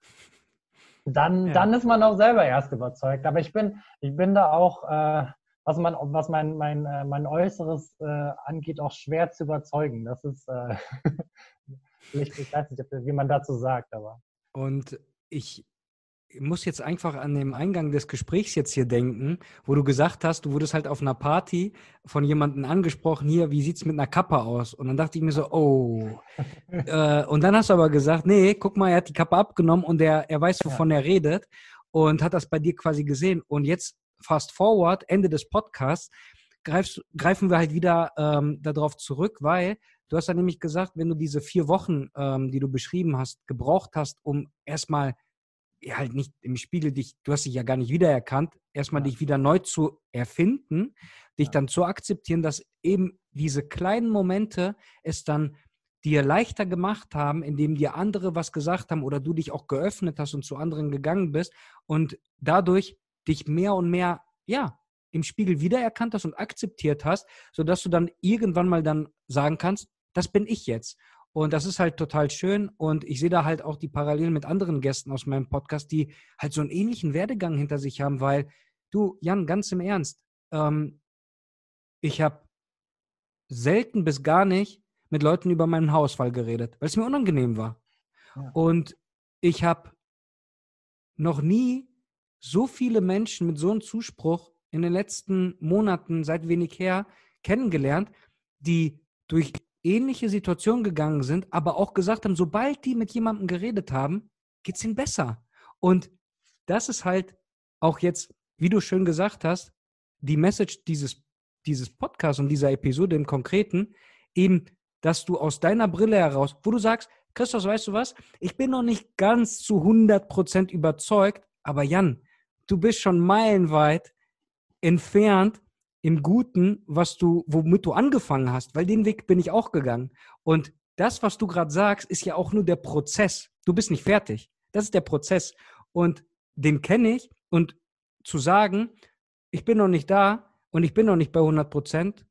Dann, ja. dann ist man auch selber erst überzeugt. Aber ich bin, ich bin da auch, äh, was, man, was mein, mein, äh, mein Äußeres äh, angeht, auch schwer zu überzeugen. Das ist, äh, ich, ich weiß nicht, wie man dazu sagt, aber. Und ich muss jetzt einfach an den Eingang des Gesprächs jetzt hier denken, wo du gesagt hast, du wurdest halt auf einer Party von jemandem angesprochen, hier, wie sieht es mit einer Kappe aus? Und dann dachte ich mir so, oh. äh, und dann hast du aber gesagt, nee, guck mal, er hat die Kappe abgenommen und er, er weiß, wovon ja. er redet und hat das bei dir quasi gesehen. Und jetzt, fast forward, Ende des Podcasts, greifst, greifen wir halt wieder ähm, darauf zurück, weil du hast ja nämlich gesagt, wenn du diese vier Wochen, ähm, die du beschrieben hast, gebraucht hast, um erstmal halt nicht im Spiegel dich, du hast dich ja gar nicht wiedererkannt, erstmal ja. dich wieder neu zu erfinden, dich ja. dann zu akzeptieren, dass eben diese kleinen Momente es dann dir leichter gemacht haben, indem dir andere was gesagt haben oder du dich auch geöffnet hast und zu anderen gegangen bist und dadurch dich mehr und mehr, ja, im Spiegel wiedererkannt hast und akzeptiert hast, sodass du dann irgendwann mal dann sagen kannst, das bin ich jetzt. Und das ist halt total schön. Und ich sehe da halt auch die Parallelen mit anderen Gästen aus meinem Podcast, die halt so einen ähnlichen Werdegang hinter sich haben, weil du, Jan, ganz im Ernst, ähm, ich habe selten bis gar nicht mit Leuten über meinen Hausfall geredet, weil es mir unangenehm war. Ja. Und ich habe noch nie so viele Menschen mit so einem Zuspruch in den letzten Monaten, seit wenig her, kennengelernt, die durch ähnliche Situationen gegangen sind, aber auch gesagt haben, sobald die mit jemandem geredet haben, geht es ihnen besser. Und das ist halt auch jetzt, wie du schön gesagt hast, die Message dieses, dieses Podcasts und dieser Episode im Konkreten, eben, dass du aus deiner Brille heraus, wo du sagst, Christoph, weißt du was? Ich bin noch nicht ganz zu 100% überzeugt, aber Jan, du bist schon meilenweit entfernt im Guten, was du, womit du angefangen hast, weil den Weg bin ich auch gegangen. Und das, was du gerade sagst, ist ja auch nur der Prozess. Du bist nicht fertig. Das ist der Prozess. Und den kenne ich. Und zu sagen, ich bin noch nicht da und ich bin noch nicht bei 100 Prozent,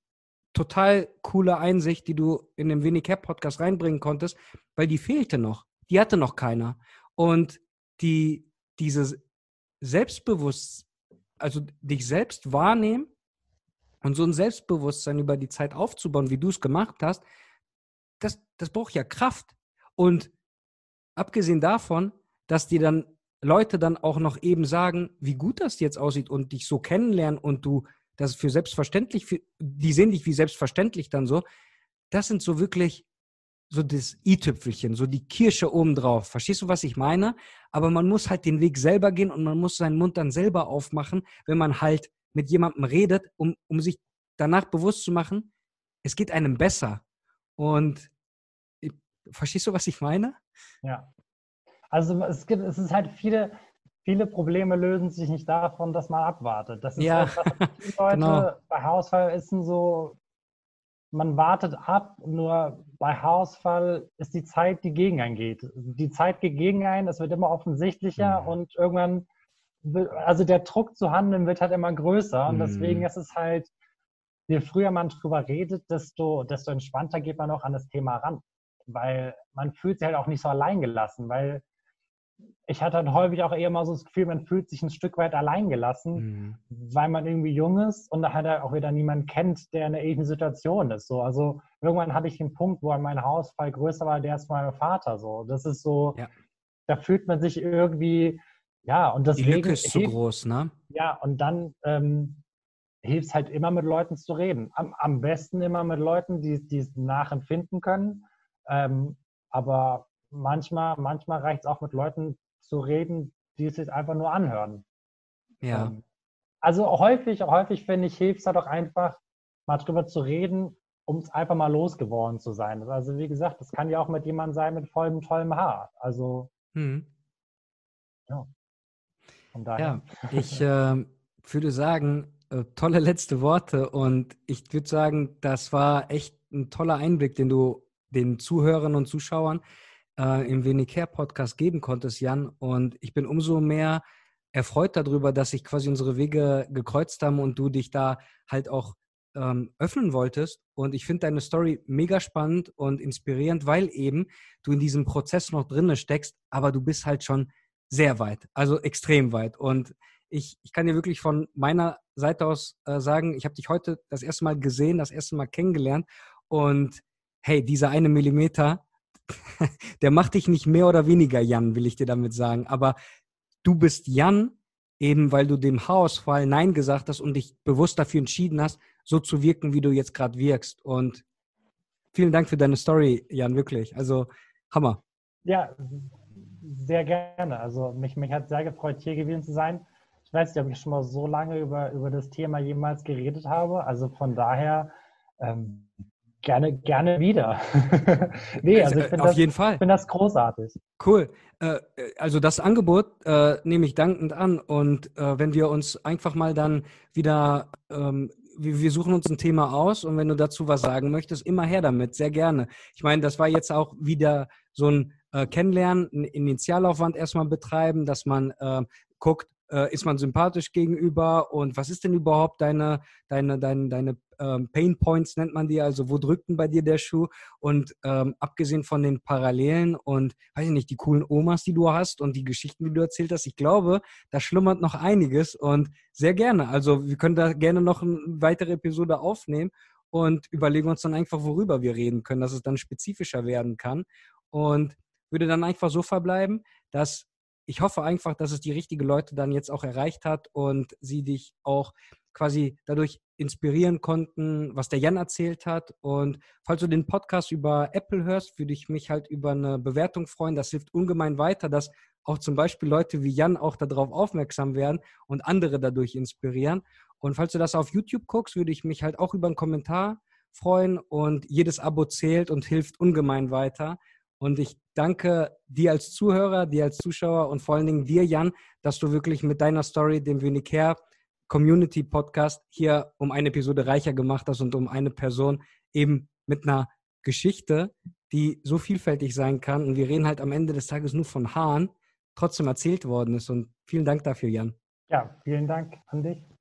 total coole Einsicht, die du in den Wenig Cap Podcast reinbringen konntest, weil die fehlte noch. Die hatte noch keiner. Und die, diese Selbstbewusst, also dich selbst wahrnehmen und so ein Selbstbewusstsein über die Zeit aufzubauen, wie du es gemacht hast, das, das braucht ja Kraft. Und abgesehen davon, dass die dann Leute dann auch noch eben sagen, wie gut das jetzt aussieht und dich so kennenlernen und du das für selbstverständlich, für, die sehen dich wie selbstverständlich dann so, das sind so wirklich so das i-Tüpfelchen, so die Kirsche obendrauf. Verstehst du, was ich meine? Aber man muss halt den Weg selber gehen und man muss seinen Mund dann selber aufmachen, wenn man halt mit jemandem redet, um, um sich danach bewusst zu machen, es geht einem besser. Und verstehst du, was ich meine? Ja. Also es gibt, es ist halt viele, viele Probleme lösen sich nicht davon, dass man abwartet. Das ist ja, halt, was Leute genau. bei Haarausfall ist so, man wartet ab, nur bei Haarausfall ist die Zeit, die gegen einen geht. Die Zeit geht gegen einen, es wird immer offensichtlicher mhm. und irgendwann, also der Druck zu handeln wird halt immer größer und mhm. deswegen ist es halt, je früher man drüber redet, desto, desto entspannter geht man auch an das Thema ran. Weil man fühlt sich halt auch nicht so allein gelassen, weil ich hatte dann häufig auch eher mal so das Gefühl, man fühlt sich ein Stück weit alleingelassen, mhm. weil man irgendwie jung ist und da hat er auch wieder niemand kennt, der in einer ähnlichen Situation ist. So, also irgendwann hatte ich den Punkt, wo mein Hausfall größer war, der ist mein Vater. So, das ist so, ja. da fühlt man sich irgendwie, ja, und deswegen. Die Lücke ist zu groß, ne? Ja, und dann ähm, hilft es halt immer mit Leuten zu reden. Am, am besten immer mit Leuten, die es nachempfinden können. Ähm, aber manchmal, manchmal reicht es auch mit Leuten zu reden, die es sich einfach nur anhören. Ja. Ähm, also häufig, häufig finde ich, hilft es halt auch einfach, mal drüber zu reden, um es einfach mal losgeworden zu sein. Also wie gesagt, das kann ja auch mit jemandem sein mit vollem, tollem Haar. Also hm. ja. Von daher. Ja, ich äh, würde sagen, äh, tolle letzte Worte und ich würde sagen, das war echt ein toller Einblick, den du den Zuhörern und Zuschauern äh, im Wenig Care Podcast geben konntest, Jan. Und ich bin umso mehr erfreut darüber, dass sich quasi unsere Wege gekreuzt haben und du dich da halt auch ähm, öffnen wolltest. Und ich finde deine Story mega spannend und inspirierend, weil eben du in diesem Prozess noch drinne steckst, aber du bist halt schon sehr weit, also extrem weit. Und ich, ich kann dir wirklich von meiner Seite aus äh, sagen, ich habe dich heute das erste Mal gesehen, das erste Mal kennengelernt und hey, dieser eine Millimeter, der macht dich nicht mehr oder weniger Jan, will ich dir damit sagen. Aber du bist Jan, eben weil du dem Haarausfall Nein gesagt hast und dich bewusst dafür entschieden hast, so zu wirken, wie du jetzt gerade wirkst. Und vielen Dank für deine Story, Jan, wirklich. Also Hammer. Ja, sehr gerne. Also mich, mich hat sehr gefreut, hier gewesen zu sein. Ich weiß nicht, ob ich schon mal so lange über, über das Thema jemals geredet habe. Also von daher ähm, Gerne, gerne wieder. nee, also ich finde Auf das, jeden Fall. finde das großartig. Cool. Äh, also das Angebot äh, nehme ich dankend an und äh, wenn wir uns einfach mal dann wieder, ähm, wir, wir, suchen uns ein Thema aus und wenn du dazu was sagen möchtest, immer her damit, sehr gerne. Ich meine, das war jetzt auch wieder so ein äh, Kennenlernen, einen Initialaufwand erstmal betreiben, dass man äh, guckt, äh, ist man sympathisch gegenüber und was ist denn überhaupt deine, deine, deine, deine ähm, Pain Points nennt man die, also wo drückt denn bei dir der Schuh? Und ähm, abgesehen von den Parallelen und, weiß ich nicht, die coolen Omas, die du hast und die Geschichten, die du erzählt hast, ich glaube, da schlummert noch einiges und sehr gerne. Also wir können da gerne noch eine weitere Episode aufnehmen und überlegen uns dann einfach, worüber wir reden können, dass es dann spezifischer werden kann. Und würde dann einfach so verbleiben, dass ich hoffe einfach, dass es die richtigen Leute dann jetzt auch erreicht hat und sie dich auch quasi dadurch inspirieren konnten, was der Jan erzählt hat. Und falls du den Podcast über Apple hörst, würde ich mich halt über eine Bewertung freuen. Das hilft ungemein weiter, dass auch zum Beispiel Leute wie Jan auch darauf aufmerksam werden und andere dadurch inspirieren. Und falls du das auf YouTube guckst, würde ich mich halt auch über einen Kommentar freuen und jedes Abo zählt und hilft ungemein weiter. Und ich danke dir als Zuhörer, dir als Zuschauer und vor allen Dingen dir, Jan, dass du wirklich mit deiner Story, dem Unicare Community Podcast, hier um eine Episode reicher gemacht hast und um eine Person eben mit einer Geschichte, die so vielfältig sein kann. Und wir reden halt am Ende des Tages nur von Haaren, trotzdem erzählt worden ist. Und vielen Dank dafür, Jan. Ja, vielen Dank an dich.